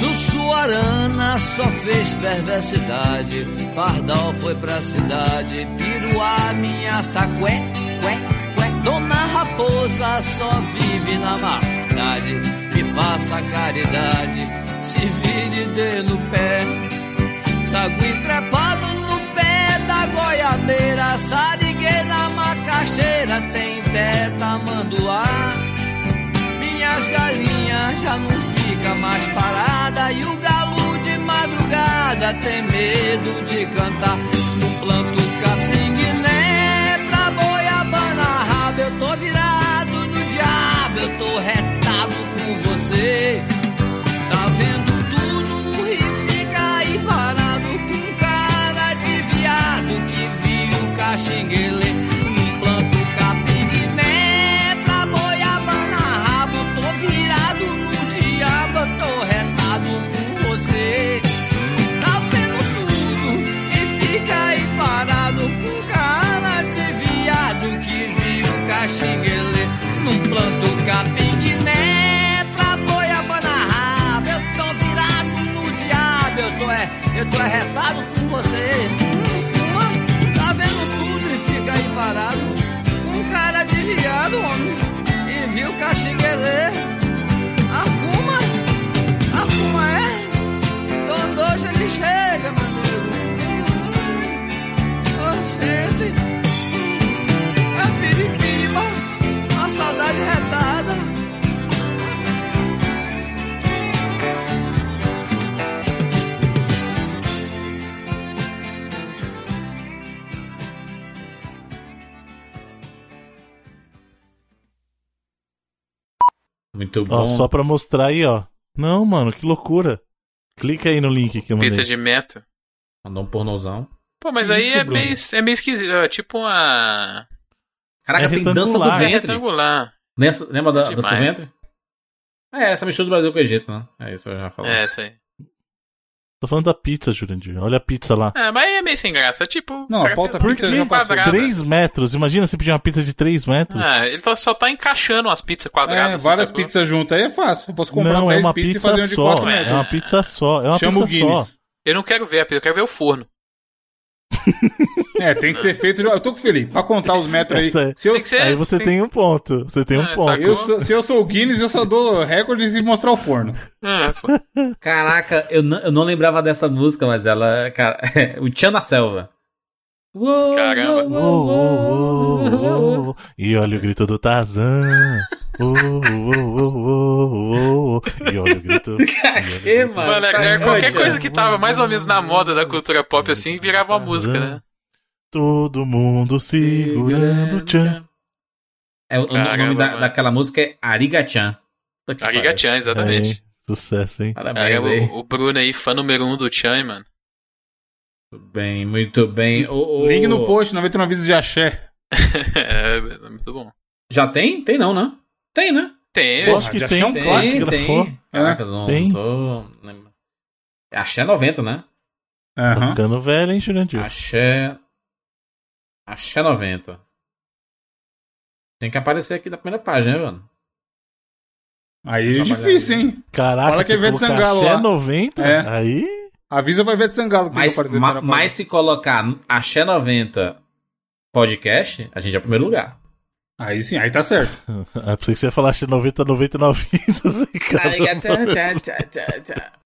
Sussuarana só fez perversidade. Pardal foi pra cidade. Piruá, minha sacué, cué, cué. Dona Raposa só vive na maldade. Me faça caridade, se vire dê no pé. Sagui trepado no pé da goiabeira. Sariguei na macaxeira, tem teta manduá. Minhas galinhas já não fica mais parada e o galo de madrugada tem medo de cantar no planto retado com você é, eu Muito Ó, bom. só pra mostrar aí, ó. Não, mano, que loucura. Clica aí no link que eu mandei. Pista de meta. Mandou um pornozão. Pô, mas Que aí isso, é, Bruno? meio, é meio esquisito. É tipo uma. Caraca, É tem dança do retangular, É ventre. retangular. Nessa, lembra da dança do ventre? É, essa mistura do Brasil com o Egito, né? É isso que eu já falei. É, essa aí. Tô falando da pizza, Jurandir. Olha a pizza lá. É, mas é meio sem graça. Tipo. Não, a pauta uma pizza pizza já passou. quadrada. 3 metros. Imagina você pedir uma pizza de 3 metros. Ah, ele só tá encaixando umas pizzas quadradas. É, assim, várias pizzas juntas aí é fácil. Eu posso comprar não, é 10 uma pizzas e pizza fazer uma de só. 4 É metros. uma pizza só. É uma Chama o pizza só. Guinness. Eu não quero ver a pizza, eu quero ver o forno. É, tem que ser feito. Eu tô com o Felipe. Pra contar os metros aí. Essa é- Se eu, Tem ser. Aí você tem um ponto. Você tem um É, ponto. sacou? eu sou- se eu sou o Guinness, eu só dou recordes e mostrar o forno. Ah, só- Caraca, eu não, eu não lembrava dessa música, mas ela. Cara, o Tchan na Selva. Caramba. uou, uou. uou. E olha o grito do Tarzan. E olha o grito. e mano? Mano, tá é, qualquer coisa que tava mais ou menos na moda da cultura pop assim, virava uma música, né? Todo mundo segurando o tchan. É, o, o Caramba, nome da, daquela música é Ariga-chan. Puta que Ariga pariu. Chan, exatamente. Aí, sucesso, hein? Parabéns Caramba, aí. o, o Bruno aí, fã número um do Chan, mano. Muito bem, muito bem. O, o- Link no post, 99 vídeos de axé. é, é muito bom. Já tem? Tem não, né? Tem, né? Tem, eu- acho que já tem. um tem, clássico, tem. gravou. Caraca, não, tem. não tô... Axé 90, né? Tá Aham. ficando velho, hein, Jurandir? Axé... Axé 90. Tem que aparecer aqui na primeira página, né, mano? Aí é difícil, hein? Caraca, Fala que é colocar Sangalo axé lá. 90, É. aí... Avisa pra Ivete Sangalo que Mas, tem ma- mas se colocar Axé 90 podcast, a gente é o primeiro lugar. Aí sim, aí tá certo. Ah, pensei que você ia falar axé 90, 99 vidas, hein, cara.